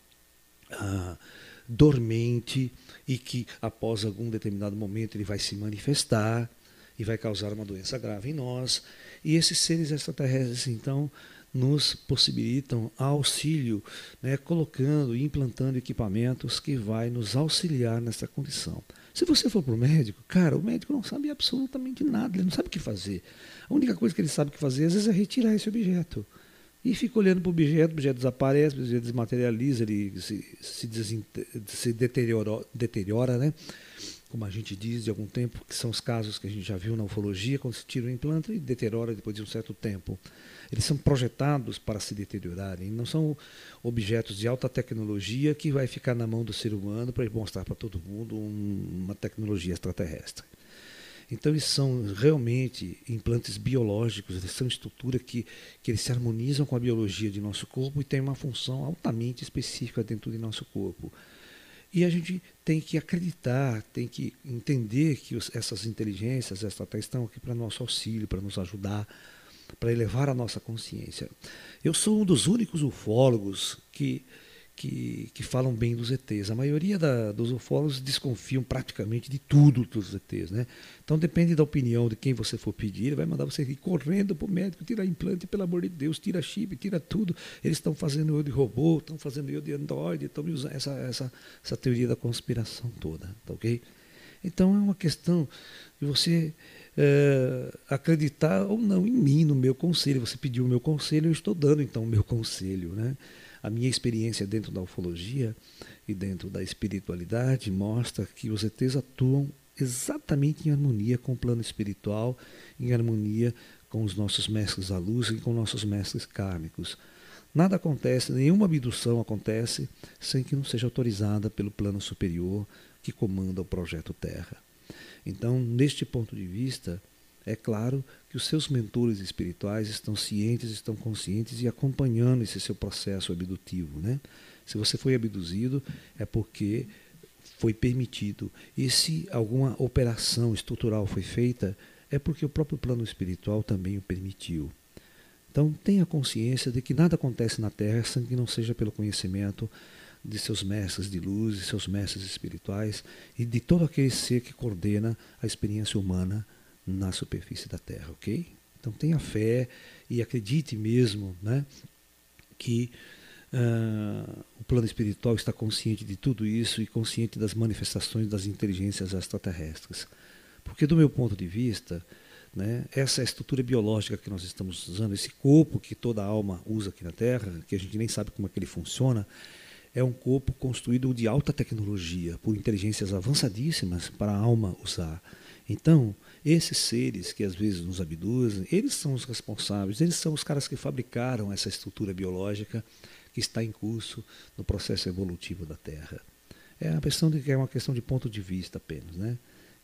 ah, dormente e que após algum determinado momento ele vai se manifestar e vai causar uma doença grave em nós. E esses seres extraterrestres, então, nos possibilitam auxílio, né, colocando e implantando equipamentos que vai nos auxiliar nessa condição. Se você for para o médico, cara, o médico não sabe absolutamente nada, ele não sabe o que fazer. A única coisa que ele sabe o que fazer, às vezes, é retirar esse objeto. E fica olhando para o objeto, o objeto desaparece, o objeto desmaterializa, ele se, se, se deteriora, deteriora, né? Como a gente diz de algum tempo, que são os casos que a gente já viu na ufologia, quando se tira o implante e deteriora depois de um certo tempo. Eles são projetados para se deteriorarem, não são objetos de alta tecnologia que vai ficar na mão do ser humano para mostrar para todo mundo uma tecnologia extraterrestre. Então eles são realmente implantes biológicos, eles são estrutura que, que eles se harmonizam com a biologia de nosso corpo e têm uma função altamente específica dentro de nosso corpo. E a gente tem que acreditar, tem que entender que os, essas inteligências extraterrestres estão aqui para nosso auxílio, para nos ajudar, para elevar a nossa consciência. Eu sou um dos únicos ufólogos que que, que falam bem dos ETs. A maioria da, dos ufólogos desconfiam praticamente de tudo dos ETs. Né? Então depende da opinião de quem você for pedir, ele vai mandar você ir correndo para o médico, tirar implante, pelo amor de Deus, tira chip, tira tudo. Eles estão fazendo eu de robô, estão fazendo eu de androide, estão usando essa, essa, essa teoria da conspiração toda. Tá ok? Então é uma questão de você é, acreditar ou não em mim, no meu conselho. Você pediu o meu conselho, eu estou dando então o meu conselho. Né? A minha experiência dentro da ufologia e dentro da espiritualidade mostra que os ETs atuam exatamente em harmonia com o plano espiritual, em harmonia com os nossos mestres da luz e com nossos mestres kármicos. Nada acontece, nenhuma abdução acontece sem que não seja autorizada pelo plano superior que comanda o projeto Terra. Então, neste ponto de vista, é claro que os seus mentores espirituais estão cientes, estão conscientes e acompanhando esse seu processo abdutivo. Né? Se você foi abduzido, é porque foi permitido. E se alguma operação estrutural foi feita, é porque o próprio plano espiritual também o permitiu. Então tenha consciência de que nada acontece na Terra sem que não seja pelo conhecimento de seus mestres de luz, de seus mestres espirituais e de todo aquele ser que coordena a experiência humana na superfície da Terra, ok? Então tenha fé e acredite mesmo né, que uh, o plano espiritual está consciente de tudo isso e consciente das manifestações das inteligências extraterrestres. Porque, do meu ponto de vista, né, essa é estrutura biológica que nós estamos usando, esse corpo que toda alma usa aqui na Terra, que a gente nem sabe como é que ele funciona, é um corpo construído de alta tecnologia, por inteligências avançadíssimas para a alma usar. Então, esses seres que às vezes nos abduzem, eles são os responsáveis, eles são os caras que fabricaram essa estrutura biológica que está em curso no processo evolutivo da Terra. É uma questão de, é uma questão de ponto de vista apenas, né?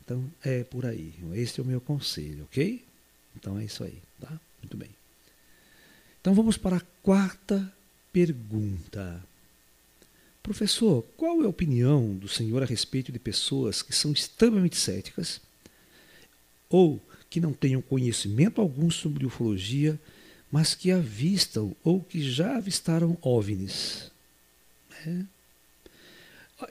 Então é por aí. Esse é o meu conselho, ok? Então é isso aí, tá? Muito bem. Então vamos para a quarta pergunta. Professor, qual é a opinião do senhor a respeito de pessoas que são extremamente céticas ou que não tenham conhecimento algum sobre ufologia, mas que avistam ou que já avistaram OVNIs? É.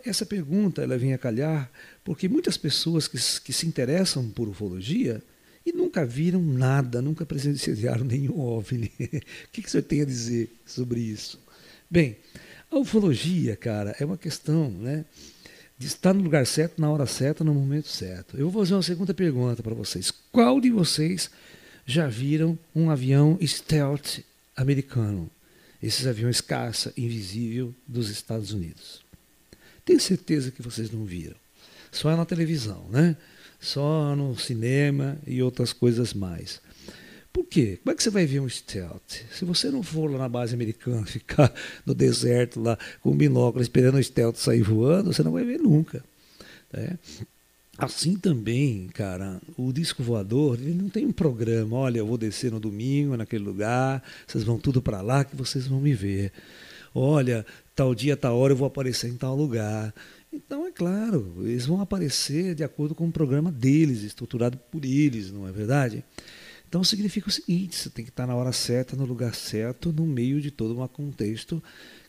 Essa pergunta ela vem a calhar porque muitas pessoas que, que se interessam por ufologia e nunca viram nada, nunca presenciaram nenhum OVNI. o que, que senhor tem a dizer sobre isso? Bem, a ufologia, cara, é uma questão, né? De estar no lugar certo, na hora certa, no momento certo. Eu vou fazer uma segunda pergunta para vocês. Qual de vocês já viram um avião stealth americano? Esses aviões caça invisível dos Estados Unidos. Tenho certeza que vocês não viram. Só na televisão, né? Só no cinema e outras coisas mais. Por quê? Como é que você vai ver um stealth? Se você não for lá na base americana, ficar no deserto lá com um binóculo esperando o stealth sair voando, você não vai ver nunca. Né? Assim também, cara, o disco voador, ele não tem um programa, olha, eu vou descer no domingo naquele lugar, vocês vão tudo para lá que vocês vão me ver. Olha, tal dia, tal hora eu vou aparecer em tal lugar. Então, é claro, eles vão aparecer de acordo com o programa deles, estruturado por eles, não é verdade? Então significa o seguinte: você tem que estar na hora certa, no lugar certo, no meio de todo um contexto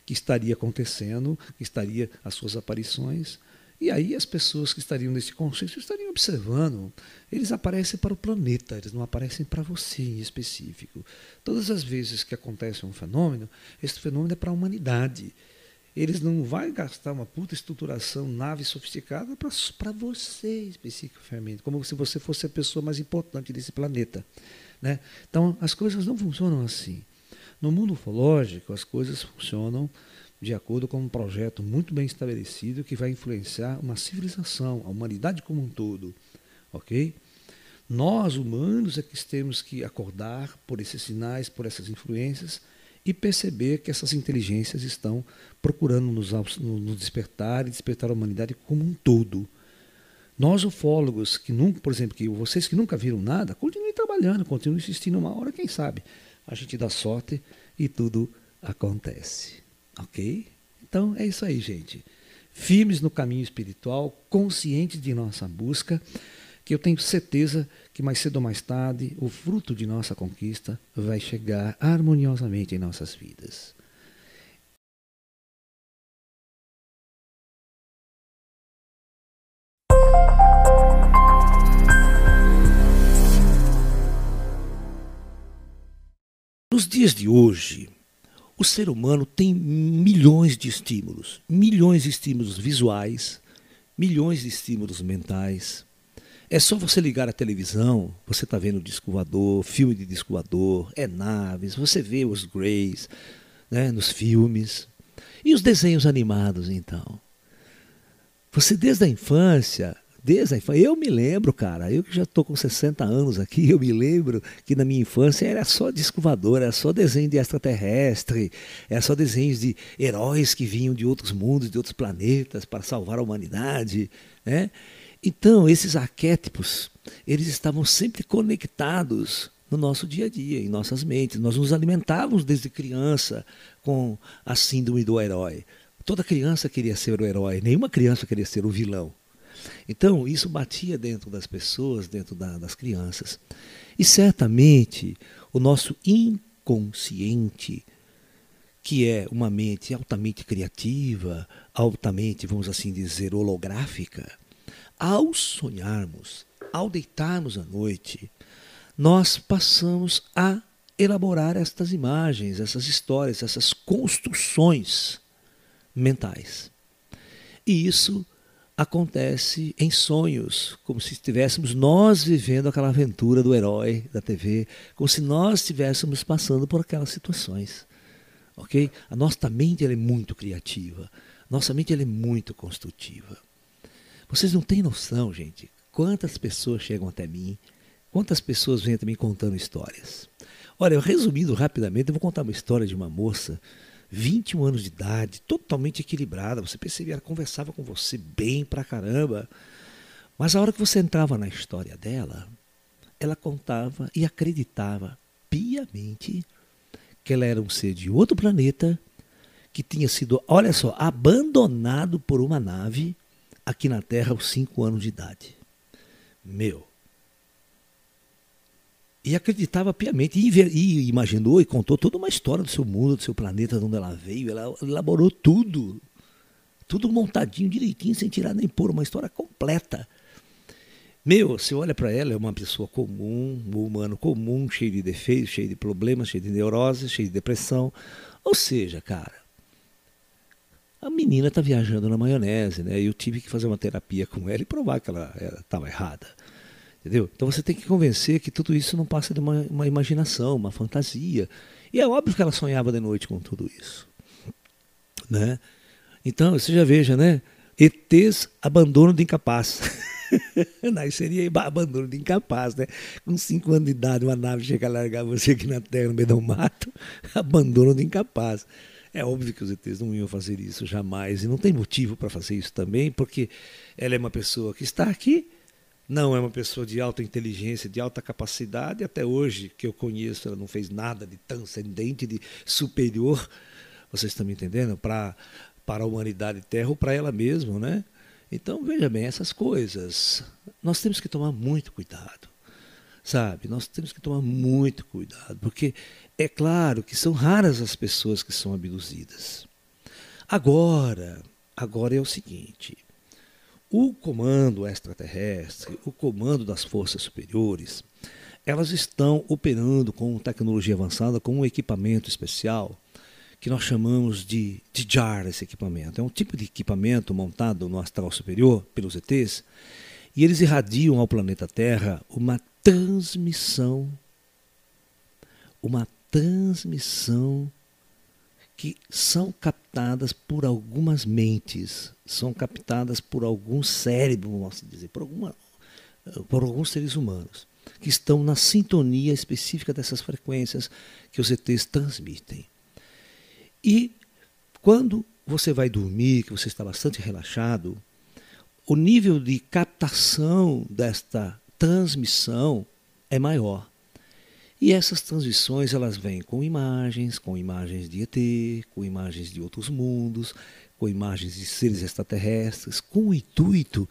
que estaria acontecendo, que estaria as suas aparições. E aí as pessoas que estariam nesse contexto estariam observando. Eles aparecem para o planeta, eles não aparecem para você em específico. Todas as vezes que acontece um fenômeno, esse fenômeno é para a humanidade. Eles não vão gastar uma puta estruturação, nave sofisticada para você especificamente, como se você fosse a pessoa mais importante desse planeta. Né? Então, as coisas não funcionam assim. No mundo ufológico, as coisas funcionam de acordo com um projeto muito bem estabelecido que vai influenciar uma civilização, a humanidade como um todo. Ok? Nós, humanos, é que temos que acordar por esses sinais, por essas influências e perceber que essas inteligências estão procurando nos, nos despertar e despertar a humanidade como um todo. Nós, ufólogos, que nunca, por exemplo, que vocês que nunca viram nada, continuem trabalhando, continuem insistindo uma hora, quem sabe a gente dá sorte e tudo acontece. Ok? Então é isso aí, gente. Firmes no caminho espiritual, conscientes de nossa busca que eu tenho certeza que mais cedo ou mais tarde o fruto de nossa conquista vai chegar harmoniosamente em nossas vidas. Nos dias de hoje, o ser humano tem milhões de estímulos, milhões de estímulos visuais, milhões de estímulos mentais, é só você ligar a televisão, você está vendo disco voador, filme de disco voador, é naves, você vê os Greys né, nos filmes. E os desenhos animados, então? Você desde a infância, desde a infância, eu me lembro, cara, eu que já estou com 60 anos aqui, eu me lembro que na minha infância era só disco voador, era só desenho de extraterrestre, era só desenhos de heróis que vinham de outros mundos, de outros planetas para salvar a humanidade, né? Então, esses arquétipos, eles estavam sempre conectados no nosso dia a dia, em nossas mentes. Nós nos alimentávamos desde criança com a síndrome do herói. Toda criança queria ser o herói, nenhuma criança queria ser o vilão. Então, isso batia dentro das pessoas, dentro da, das crianças. E certamente o nosso inconsciente, que é uma mente altamente criativa, altamente, vamos assim dizer, holográfica, ao sonharmos, ao deitarmos à noite, nós passamos a elaborar estas imagens, essas histórias, essas construções mentais. E isso acontece em sonhos, como se estivéssemos nós vivendo aquela aventura do herói da TV, como se nós estivéssemos passando por aquelas situações. Ok? A nossa mente é muito criativa, nossa mente é muito construtiva. Vocês não têm noção, gente, quantas pessoas chegam até mim, quantas pessoas vêm até mim contando histórias. Olha, eu resumindo rapidamente, eu vou contar uma história de uma moça, 21 anos de idade, totalmente equilibrada. Você percebia, ela conversava com você bem pra caramba. Mas a hora que você entrava na história dela, ela contava e acreditava piamente que ela era um ser de outro planeta, que tinha sido, olha só, abandonado por uma nave aqui na Terra aos 5 anos de idade. Meu, e acreditava piamente, e, e, imaginou e contou toda uma história do seu mundo, do seu planeta, de onde ela veio. Ela elaborou tudo, tudo montadinho, direitinho, sem tirar nem pôr, uma história completa. Meu, você olha para ela, é uma pessoa comum, um humano comum, cheio de defeitos, cheio de problemas, cheio de neuroses, cheio de depressão. Ou seja, cara, a menina está viajando na maionese, né? Eu tive que fazer uma terapia com ela e provar que ela estava errada. Entendeu? Então você tem que convencer que tudo isso não passa de uma, uma imaginação, uma fantasia. E é óbvio que ela sonhava de noite com tudo isso. Né? Então, você já veja, né? ETs abandono de incapaz. Não, seria abandono de incapaz, né? Com cinco anos de idade, uma nave chega a largar você aqui na Terra, no meio do mato, abandono de incapaz. É óbvio que os ETs não iam fazer isso jamais, e não tem motivo para fazer isso também, porque ela é uma pessoa que está aqui, não é uma pessoa de alta inteligência, de alta capacidade. Até hoje, que eu conheço, ela não fez nada de transcendente, de superior. Vocês estão me entendendo? Para para a humanidade terra ou para ela mesma, né? Então, veja bem, essas coisas, nós temos que tomar muito cuidado, sabe? Nós temos que tomar muito cuidado, porque é claro que são raras as pessoas que são abduzidas. Agora, agora é o seguinte, o comando extraterrestre, o comando das forças superiores, elas estão operando com tecnologia avançada, com um equipamento especial que nós chamamos de, de JAR, esse equipamento. É um tipo de equipamento montado no astral superior pelos ETs, e eles irradiam ao planeta Terra uma transmissão, uma transmissão que são captadas por algumas mentes, são captadas por algum cérebro, vamos dizer, por, alguma, por alguns seres humanos, que estão na sintonia específica dessas frequências que os ETs transmitem. E quando você vai dormir, que você está bastante relaxado, o nível de captação desta transmissão é maior. E essas transições elas vêm com imagens, com imagens de ET, com imagens de outros mundos, com imagens de seres extraterrestres, com o intuito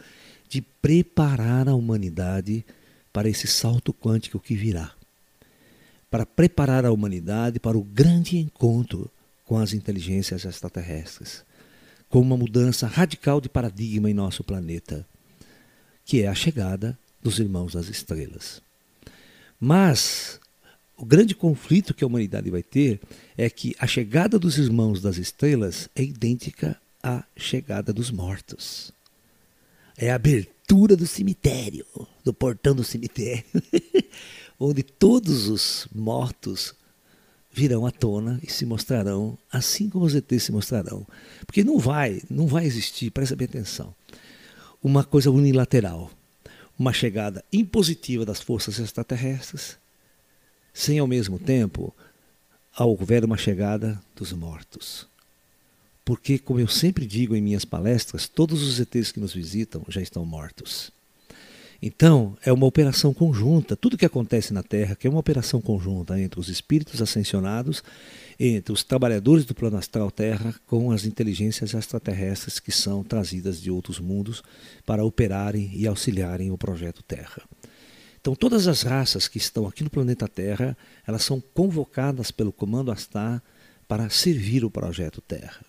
de preparar a humanidade para esse salto quântico que virá. Para preparar a humanidade para o grande encontro com as inteligências extraterrestres, com uma mudança radical de paradigma em nosso planeta, que é a chegada dos irmãos das estrelas. Mas o grande conflito que a humanidade vai ter é que a chegada dos irmãos das estrelas é idêntica à chegada dos mortos. É a abertura do cemitério, do portão do cemitério, onde todos os mortos virão à tona e se mostrarão assim como os ETs se mostrarão. Porque não vai, não vai existir, presta bem atenção, uma coisa unilateral, uma chegada impositiva das forças extraterrestres sem ao mesmo tempo houver uma chegada dos mortos. Porque, como eu sempre digo em minhas palestras, todos os ETs que nos visitam já estão mortos. Então, é uma operação conjunta. Tudo que acontece na Terra que é uma operação conjunta entre os espíritos ascensionados, entre os trabalhadores do plano astral Terra, com as inteligências extraterrestres que são trazidas de outros mundos para operarem e auxiliarem o projeto Terra. Então, todas as raças que estão aqui no planeta Terra, elas são convocadas pelo Comando Astar para servir o projeto Terra.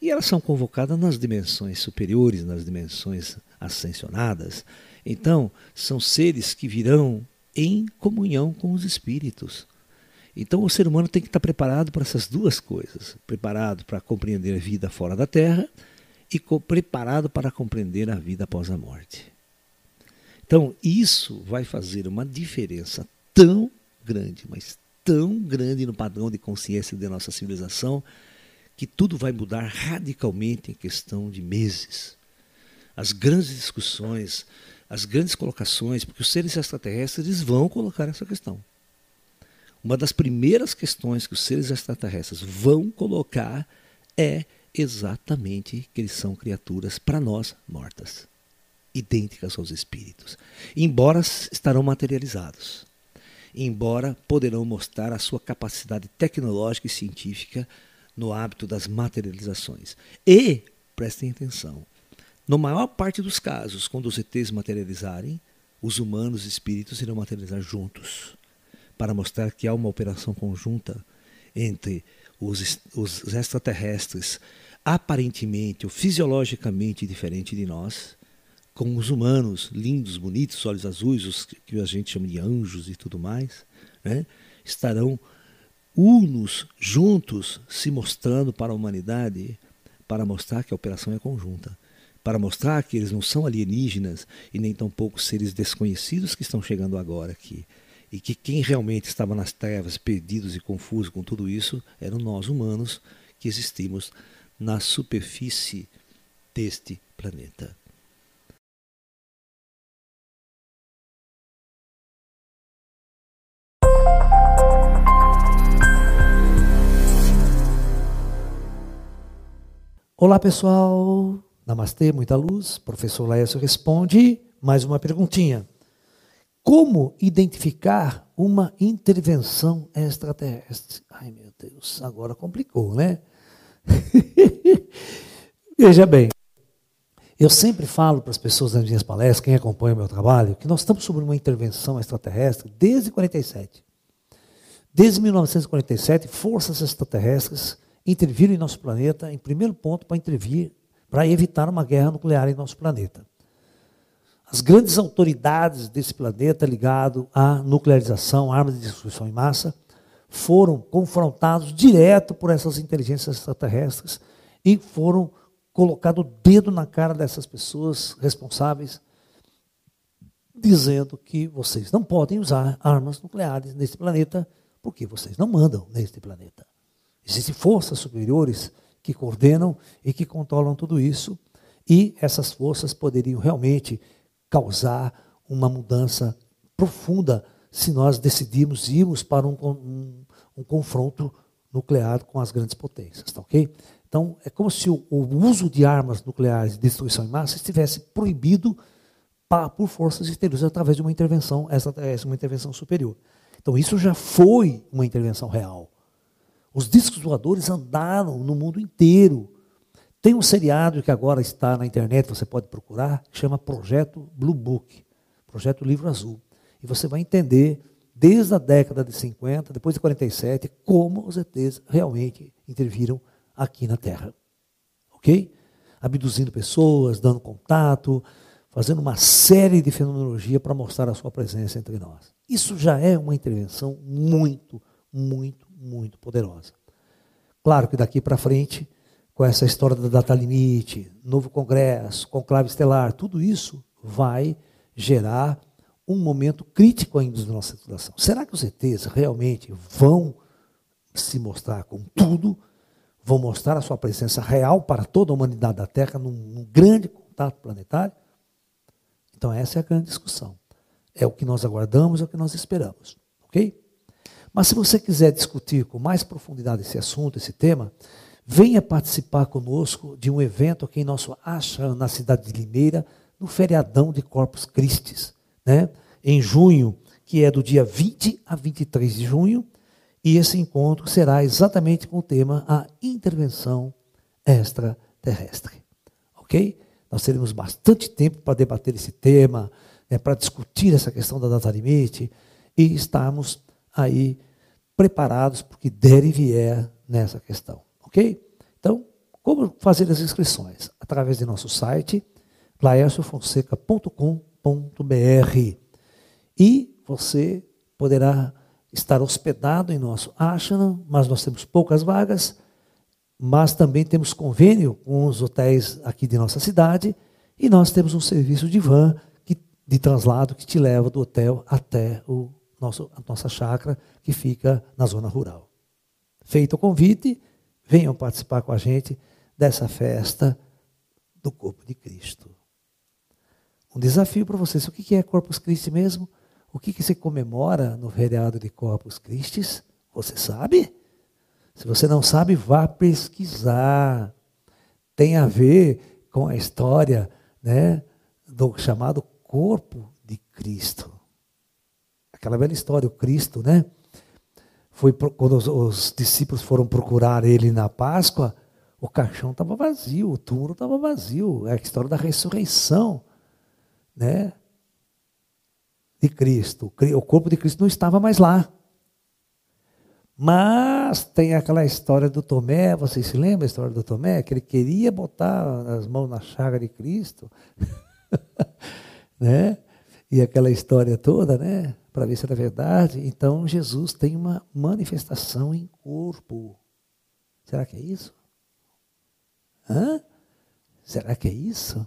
E elas são convocadas nas dimensões superiores, nas dimensões ascensionadas. Então, são seres que virão em comunhão com os espíritos. Então, o ser humano tem que estar preparado para essas duas coisas: preparado para compreender a vida fora da Terra e preparado para compreender a vida após a morte. Então, isso vai fazer uma diferença tão grande, mas tão grande no padrão de consciência da nossa civilização, que tudo vai mudar radicalmente em questão de meses. As grandes discussões, as grandes colocações, porque os seres extraterrestres vão colocar essa questão. Uma das primeiras questões que os seres extraterrestres vão colocar é exatamente que eles são criaturas, para nós, mortas, idênticas aos espíritos, embora estarão materializados, embora poderão mostrar a sua capacidade tecnológica e científica no hábito das materializações. E, prestem atenção, na maior parte dos casos, quando os ETs materializarem, os humanos e espíritos irão materializar juntos, para mostrar que há uma operação conjunta entre os, os extraterrestres, aparentemente ou fisiologicamente diferente de nós, com os humanos lindos, bonitos, olhos azuis, os que a gente chama de anjos e tudo mais, né, estarão unos, juntos, se mostrando para a humanidade, para mostrar que a operação é conjunta, para mostrar que eles não são alienígenas e nem tampouco seres desconhecidos que estão chegando agora aqui. E que quem realmente estava nas trevas, perdidos e confusos com tudo isso, eram nós humanos que existimos na superfície deste planeta. Olá pessoal, Namastê, muita luz. Professor Laércio responde mais uma perguntinha. Como identificar uma intervenção extraterrestre? Ai meu Deus, agora complicou, né? Veja bem, eu sempre falo para as pessoas nas minhas palestras, quem acompanha o meu trabalho, que nós estamos sobre uma intervenção extraterrestre desde 47. Desde 1947, forças extraterrestres interviram em nosso planeta, em primeiro ponto, para intervir, para evitar uma guerra nuclear em nosso planeta. As grandes autoridades desse planeta ligado à nuclearização, armas de destruição em massa, foram confrontados direto por essas inteligências extraterrestres e foram colocado o dedo na cara dessas pessoas responsáveis, dizendo que vocês não podem usar armas nucleares nesse planeta, porque vocês não mandam neste planeta. Existem forças superiores que coordenam e que controlam tudo isso, e essas forças poderiam realmente causar uma mudança profunda se nós decidirmos irmos para um, um, um confronto nuclear com as grandes potências, tá ok? Então, é como se o, o uso de armas nucleares de destruição em massa estivesse proibido por forças exteriores através de uma intervenção, essa é uma intervenção superior. Então, isso já foi uma intervenção real. Os discos voadores andaram no mundo inteiro. Tem um seriado que agora está na internet, você pode procurar, que chama Projeto Blue Book, Projeto Livro Azul. E você vai entender, desde a década de 50, depois de 47, como os ETs realmente interviram aqui na Terra. Ok? Abduzindo pessoas, dando contato, fazendo uma série de fenomenologia para mostrar a sua presença entre nós. Isso já é uma intervenção muito, muito, muito poderosa. Claro que daqui para frente, com essa história da data limite, novo congresso, conclave estelar, tudo isso vai gerar um momento crítico ainda da nossa situação. Será que os ETs realmente vão se mostrar com tudo, vão mostrar a sua presença real para toda a humanidade da Terra num, num grande contato planetário? Então essa é a grande discussão. É o que nós aguardamos, é o que nós esperamos. Ok? Mas se você quiser discutir com mais profundidade esse assunto, esse tema, venha participar conosco de um evento aqui em nosso Ashram, na cidade de Limeira, no feriadão de Corpus Christi, né? em junho, que é do dia 20 a 23 de junho, e esse encontro será exatamente com o tema a intervenção extraterrestre. Ok? Nós teremos bastante tempo para debater esse tema, né, para discutir essa questão da data limite e estarmos aí preparados porque der e vier nessa questão. Ok? Então, como fazer as inscrições? Através de nosso site, laerciofonseca.com.br. E você poderá estar hospedado em nosso ashram, mas nós temos poucas vagas, mas também temos convênio com os hotéis aqui de nossa cidade, e nós temos um serviço de van que, de translado que te leva do hotel até o nosso, a nossa chácara, que fica na zona rural. Feito o convite, venham participar com a gente dessa festa do corpo de Cristo. Um desafio para vocês. O que é Corpus Christi mesmo? O que, que se comemora no feriado de Corpus Christi? Você sabe? Se você não sabe, vá pesquisar. Tem a ver com a história né, do chamado corpo de Cristo. Aquela velha história, o Cristo, né? Foi quando os, os discípulos foram procurar ele na Páscoa, o caixão estava vazio, o túmulo estava vazio. É a história da ressurreição, né? De Cristo. O corpo de Cristo não estava mais lá. Mas tem aquela história do Tomé, vocês se lembram da história do Tomé? Que ele queria botar as mãos na chaga de Cristo. né? E aquela história toda, né? Para ver se era verdade. Então Jesus tem uma manifestação em corpo. Será que é isso? Hã? Será que é isso?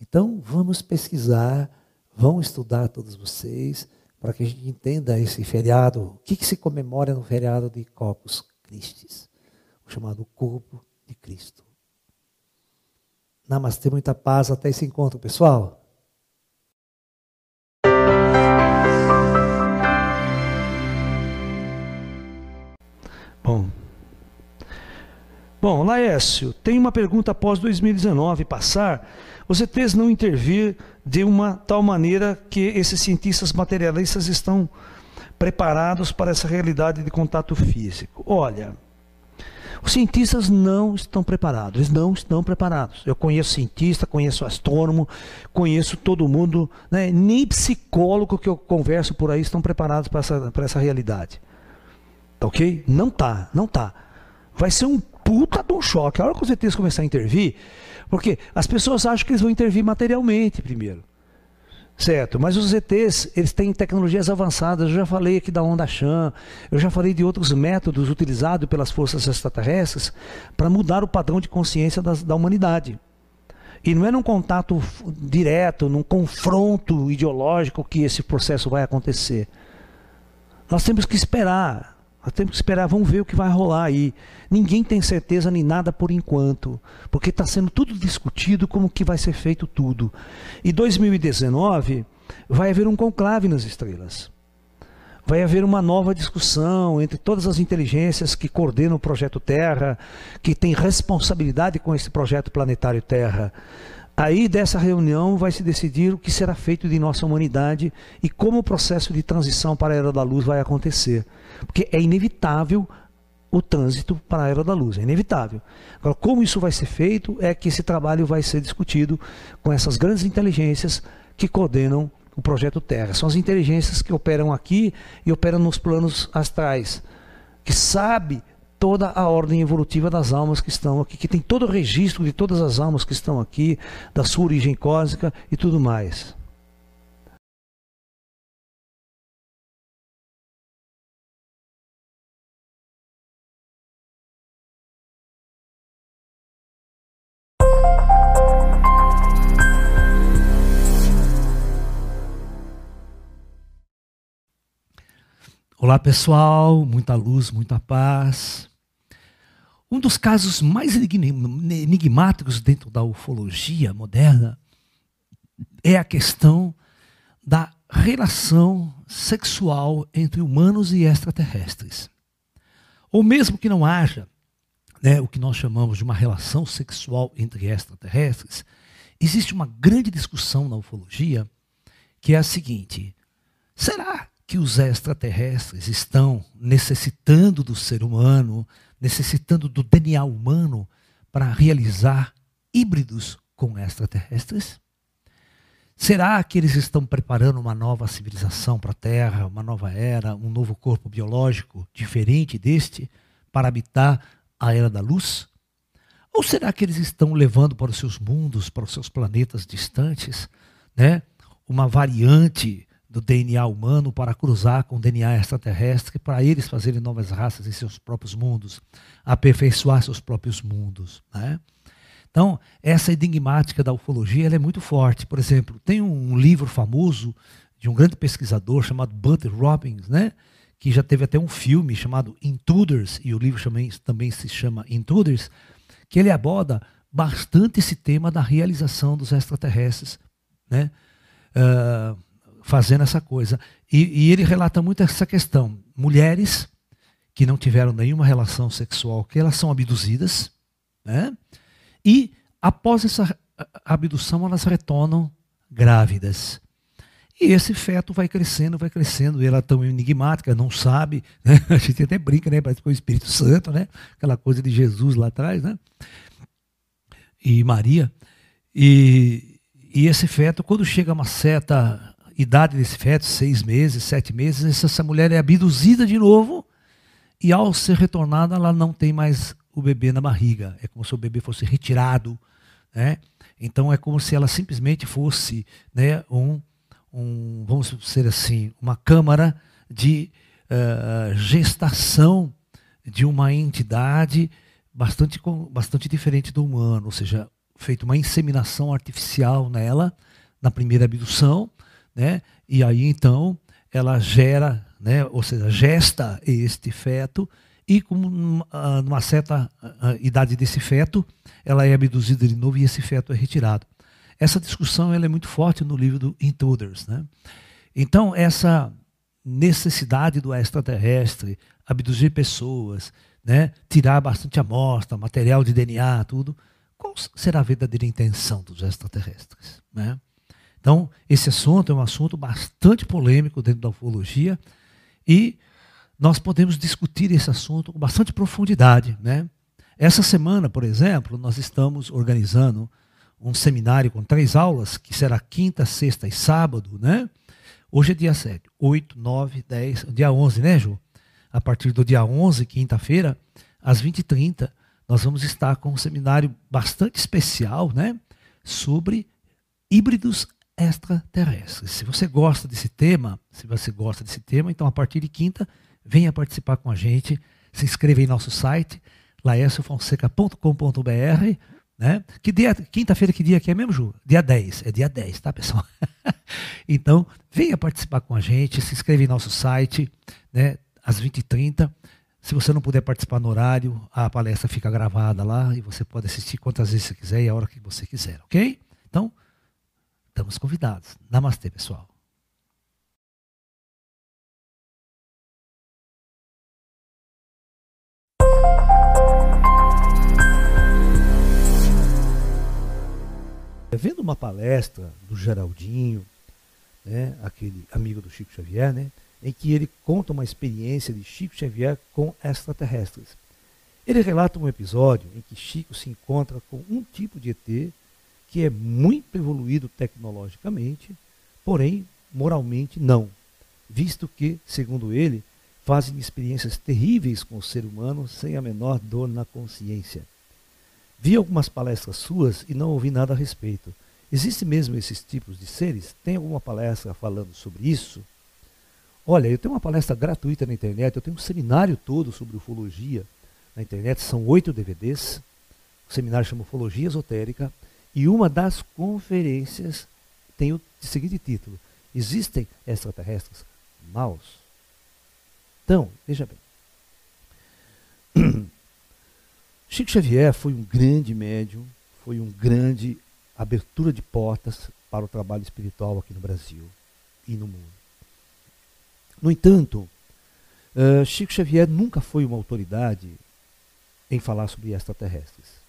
Então vamos pesquisar, vão estudar todos vocês, para que a gente entenda esse feriado. O que, que se comemora no feriado de Corpus Christi? O chamado corpo de Cristo. Namastê, muita paz, até esse encontro, pessoal. Bom, Bom, Laércio, tem uma pergunta após 2019 passar. Os ETs não intervir de uma tal maneira que esses cientistas materialistas estão preparados para essa realidade de contato físico. Olha, os cientistas não estão preparados, eles não estão preparados. Eu conheço cientista, conheço astrônomo, conheço todo mundo, né? nem psicólogo que eu converso por aí estão preparados para essa, para essa realidade. Tá ok? Não tá, não tá. Vai ser um puta de um choque. A hora que os ETs começar a intervir, porque as pessoas acham que eles vão intervir materialmente primeiro. Certo, mas os ETs, eles têm tecnologias avançadas. Eu já falei aqui da onda Chan, eu já falei de outros métodos utilizados pelas forças extraterrestres para mudar o padrão de consciência da humanidade. E não é num contato direto, num confronto ideológico que esse processo vai acontecer. Nós temos que esperar nós temos que esperar, vamos ver o que vai rolar aí. Ninguém tem certeza nem nada por enquanto, porque está sendo tudo discutido como que vai ser feito tudo. E 2019 vai haver um conclave nas estrelas. Vai haver uma nova discussão entre todas as inteligências que coordenam o projeto Terra, que têm responsabilidade com esse projeto planetário Terra. Aí dessa reunião vai se decidir o que será feito de nossa humanidade e como o processo de transição para a era da luz vai acontecer. Porque é inevitável o trânsito para a era da luz, é inevitável. Agora, como isso vai ser feito é que esse trabalho vai ser discutido com essas grandes inteligências que coordenam o projeto Terra. São as inteligências que operam aqui e operam nos planos astrais, que sabe toda a ordem evolutiva das almas que estão aqui, que tem todo o registro de todas as almas que estão aqui, da sua origem cósmica e tudo mais. Olá pessoal, muita luz, muita paz. Um dos casos mais enigmáticos dentro da ufologia moderna é a questão da relação sexual entre humanos e extraterrestres. Ou mesmo que não haja né, o que nós chamamos de uma relação sexual entre extraterrestres, existe uma grande discussão na ufologia que é a seguinte: será que os extraterrestres estão necessitando do ser humano, necessitando do DNA humano para realizar híbridos com extraterrestres? Será que eles estão preparando uma nova civilização para a Terra, uma nova era, um novo corpo biológico diferente deste para habitar a era da luz? Ou será que eles estão levando para os seus mundos, para os seus planetas distantes, né, uma variante do DNA humano para cruzar com o DNA extraterrestre, para eles fazerem novas raças em seus próprios mundos, aperfeiçoar seus próprios mundos. Né? Então, essa enigmática da ufologia é muito forte. Por exemplo, tem um livro famoso de um grande pesquisador chamado Butter Robbins, né? que já teve até um filme chamado Intruders, e o livro também, também se chama Intruders, que ele aborda bastante esse tema da realização dos extraterrestres, né? Uh, fazendo essa coisa. E, e, ele relata muito essa questão. Mulheres que não tiveram nenhuma relação sexual, que elas são abduzidas, né? e após essa abdução elas retornam grávidas. E esse feto vai crescendo, vai crescendo, e ela é tão enigmática, não sabe, né? a gente até brinca, né? Parece que foi o Espírito Santo, né? Aquela coisa de Jesus lá atrás, né? E Maria. E, e esse feto, quando chega a uma certa idade desse feto, seis meses, sete meses, essa mulher é abduzida de novo, e ao ser retornada, ela não tem mais o bebê na barriga. É como se o bebê fosse retirado, né? Então é como se ela simplesmente fosse, né, um um, vamos dizer assim, uma câmara de uh, gestação de uma entidade bastante, bastante diferente do humano, ou seja, feito uma inseminação artificial nela na primeira abdução, né? E aí então ela gera, né? Ou seja, gesta este feto e com uma certa idade desse feto, ela é abduzida de novo e esse feto é retirado. Essa discussão ela é muito forte no livro do Intruders. Né? Então, essa necessidade do extraterrestre, abduzir pessoas, né? tirar bastante amostra, material de DNA, tudo, qual será a verdadeira intenção dos extraterrestres? Né? Então, esse assunto é um assunto bastante polêmico dentro da ufologia e nós podemos discutir esse assunto com bastante profundidade. Né? Essa semana, por exemplo, nós estamos organizando um seminário com três aulas, que será quinta, sexta e sábado, né? Hoje é dia 7, 8, 9, 10, dia 11, né, Ju? A partir do dia 11, quinta-feira, às 20h30, nós vamos estar com um seminário bastante especial, né? Sobre híbridos extraterrestres. Se você gosta desse tema, se você gosta desse tema, então a partir de quinta, venha participar com a gente, se inscreva em nosso site, laerciofonseca.com.br né? Que dia, quinta-feira, que dia que é mesmo, Ju? Dia 10. É dia 10, tá, pessoal? então, venha participar com a gente, se inscreva em nosso site, né? Às 20h30. Se você não puder participar no horário, a palestra fica gravada lá e você pode assistir quantas vezes você quiser e a hora que você quiser, ok? Então, estamos convidados. Namastê, pessoal. Vendo uma palestra do Geraldinho, né, aquele amigo do Chico Xavier, né, em que ele conta uma experiência de Chico Xavier com extraterrestres. Ele relata um episódio em que Chico se encontra com um tipo de ET que é muito evoluído tecnologicamente, porém moralmente não, visto que, segundo ele, fazem experiências terríveis com o ser humano sem a menor dor na consciência. Vi algumas palestras suas e não ouvi nada a respeito. Existem mesmo esses tipos de seres? Tem alguma palestra falando sobre isso? Olha, eu tenho uma palestra gratuita na internet, eu tenho um seminário todo sobre ufologia na internet, são oito DVDs. O seminário chama Ufologia Esotérica. E uma das conferências tem o seguinte título: Existem extraterrestres maus? Então, veja bem. Chico Xavier foi um grande médium, foi um grande abertura de portas para o trabalho espiritual aqui no Brasil e no mundo. No entanto, uh, Chico Xavier nunca foi uma autoridade em falar sobre extraterrestres.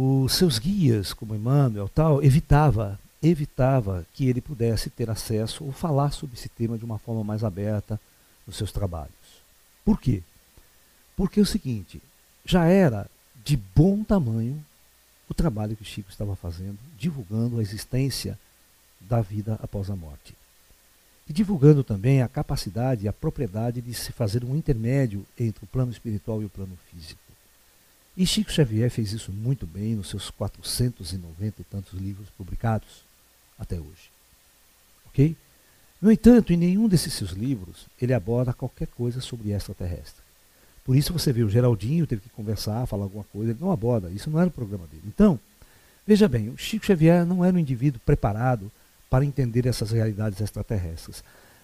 Os seus guias, como Emmanuel tal, evitava, evitava que ele pudesse ter acesso ou falar sobre esse tema de uma forma mais aberta nos seus trabalhos. Por quê? Porque é o seguinte, já era de bom tamanho o trabalho que Chico estava fazendo, divulgando a existência da vida após a morte. E divulgando também a capacidade e a propriedade de se fazer um intermédio entre o plano espiritual e o plano físico. E Chico Xavier fez isso muito bem nos seus 490 e tantos livros publicados até hoje. Ok? No entanto, em nenhum desses seus livros ele aborda qualquer coisa sobre extraterrestre. Por isso você vê o Geraldinho teve que conversar, falar alguma coisa, ele não aborda, isso não era o programa dele. Então, veja bem, o Chico Xavier não era um indivíduo preparado para entender essas realidades extraterrestres.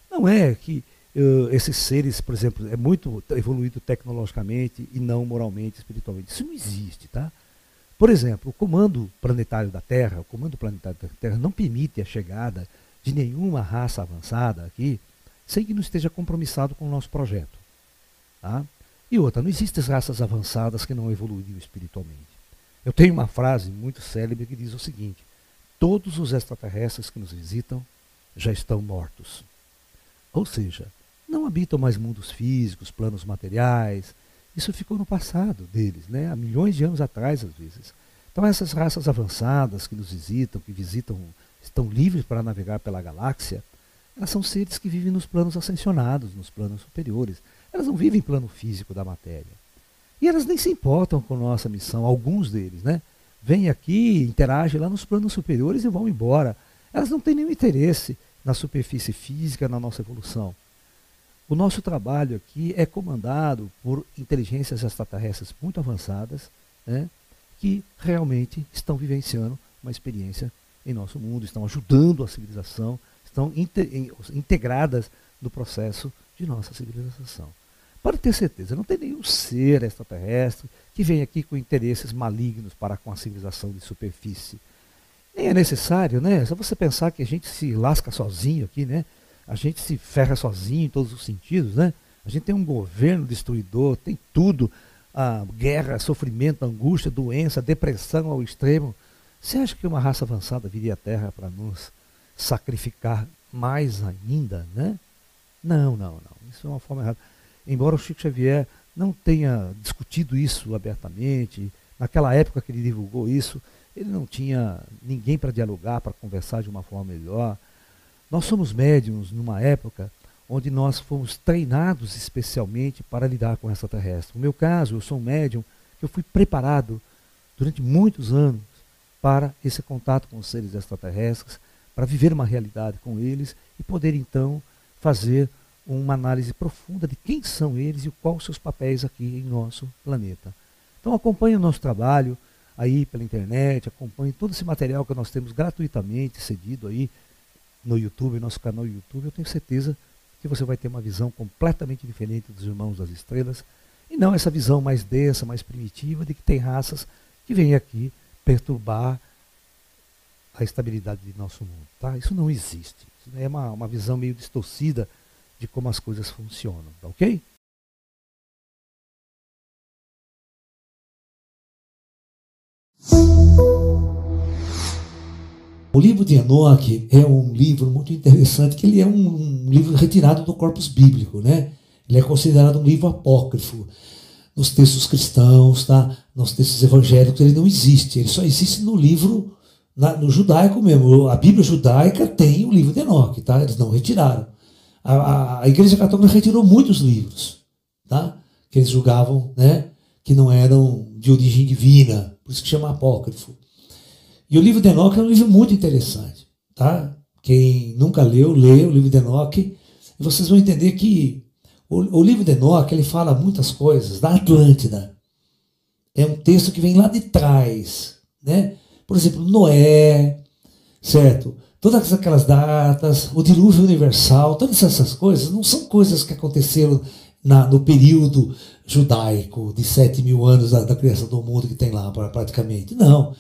Não é que uh, esses seres, por exemplo, é muito evoluído tecnologicamente e não moralmente, espiritualmente. Isso não existe, tá? Por exemplo, o comando planetário da Terra, o comando planetário da Terra não permite a chegada de nenhuma raça avançada aqui sem que não esteja compromissado com o nosso projeto. Tá? E outra, não existem raças avançadas que não evoluíram espiritualmente. Eu tenho uma frase muito célebre que diz o seguinte: todos os extraterrestres que nos visitam já estão mortos. Ou seja, não habitam mais mundos físicos, planos materiais. Isso ficou no passado deles, né? há milhões de anos atrás, às vezes. Então, essas raças avançadas que nos visitam, que visitam estão livres para navegar pela galáxia, elas são seres que vivem nos planos ascensionados, nos planos superiores. Elas não vivem em plano físico da matéria. E elas nem se importam com nossa missão, alguns deles, né? Vêm aqui, interagem lá nos planos superiores e vão embora. Elas não têm nenhum interesse na superfície física, na nossa evolução. O nosso trabalho aqui é comandado por inteligências extraterrestres muito avançadas, né, que realmente estão vivenciando uma experiência em nosso mundo, estão ajudando a civilização, estão integradas no processo de nossa civilização. Pode ter certeza, não tem nenhum ser extraterrestre que vem aqui com interesses malignos para com a civilização de superfície. Nem é necessário, né? É só você pensar que a gente se lasca sozinho aqui, né? A gente se ferra sozinho em todos os sentidos, né? A gente tem um governo destruidor, tem tudo. A guerra, sofrimento, angústia, doença, depressão ao extremo. Você acha que uma raça avançada viria à Terra para nos sacrificar mais ainda, né? Não, não, não. Isso é uma forma errada. Embora o Chico Xavier não tenha discutido isso abertamente, naquela época que ele divulgou isso, ele não tinha ninguém para dialogar, para conversar de uma forma melhor. Nós somos médiums numa época onde nós fomos treinados especialmente para lidar com essa terrestre. No meu caso, eu sou um médium que eu fui preparado durante muitos anos para esse contato com os seres extraterrestres, para viver uma realidade com eles e poder então fazer uma análise profunda de quem são eles e quais os seus papéis aqui em nosso planeta. Então acompanhe o nosso trabalho aí pela internet, acompanhe todo esse material que nós temos gratuitamente cedido aí no YouTube, nosso canal YouTube. Eu tenho certeza que você vai ter uma visão completamente diferente dos irmãos das estrelas e não essa visão mais densa, mais primitiva de que tem raças que vêm aqui perturbar a estabilidade de nosso mundo. Tá? Isso não existe. Isso é uma, uma visão meio distorcida de como as coisas funcionam. Tá ok? O livro de Enoque é um livro muito interessante, que ele é um, livro retirado do corpus bíblico, né? Ele é considerado um livro apócrifo nos textos cristãos, tá? nos textos evangélicos, ele não existe. Ele só existe no livro, na, no judaico mesmo. A Bíblia judaica tem o livro de Enoque, tá? eles não retiraram. A, a, a Igreja Católica retirou muitos livros tá? que eles julgavam né? que não eram de origem divina, por isso que chama apócrifo. E o livro de Enoque é um livro muito interessante. Tá? Quem nunca leu, lê o livro de Enoque, e vocês vão entender que o, o livro de Enoque ele fala muitas coisas da Atlântida. É um texto que vem lá de trás, né? Por exemplo, Noé, certo? Todas aquelas datas, o dilúvio universal, todas essas coisas não são coisas que aconteceram na, no período judaico de sete mil anos da, da, criação do mundo que tem lá praticamente. Não.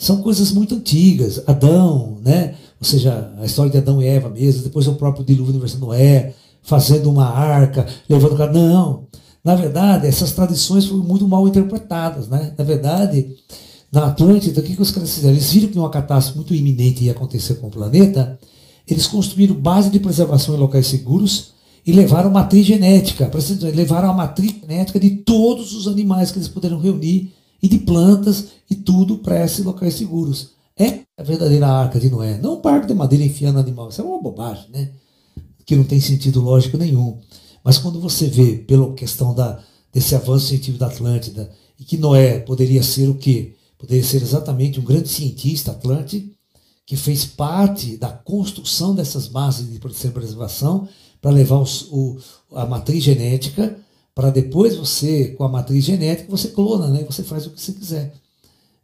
São coisas muito antigas. Adão, né? Ou seja, a história de Adão e Eva mesmo, depois o próprio dilúvio universal Noé, fazendo uma arca, levando cara. Não. Na verdade, essas tradições foram muito mal interpretadas. Né? Na verdade, na Atlântida, o que, que os caras fizeram? Eles viram que uma catástrofe muito iminente ia acontecer com o planeta, eles construíram base de preservação em locais seguros e levaram matriz genética, levaram a matriz genética de todos os animais que eles puderam reunir e de plantas e tudo para esses locais seguros. É a verdadeira arca de Noé. Não um parque de madeira enfiando animal. Isso é uma bobagem, né? que não tem sentido lógico nenhum. Mas quando você vê, pela questão da, desse avanço científico da Atlântida, E que Noé poderia ser o quê? Poderia ser exatamente um grande cientista atlante que fez parte da construção dessas bases de preservação para levar os, o, a matriz genética para depois você, com a matriz genética, você clona, né? Você faz o que você quiser.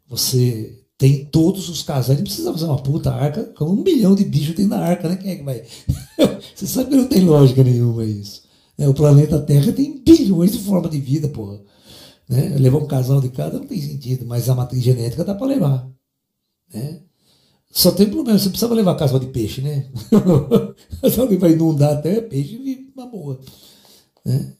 Você tem todos os casais, não precisa fazer uma puta arca, com um milhão de bichos tem na arca, né? Quem é que vai? você sabe que não tem lógica nenhuma isso. Né? O planeta Terra tem bilhões de formas de vida, porra. Né? Levar um casal de cada não tem sentido, mas a matriz genética dá para levar. Né? Só tem problema, você precisava levar casal de peixe, né? Alguém vai inundar até peixe, vive uma boa. Né?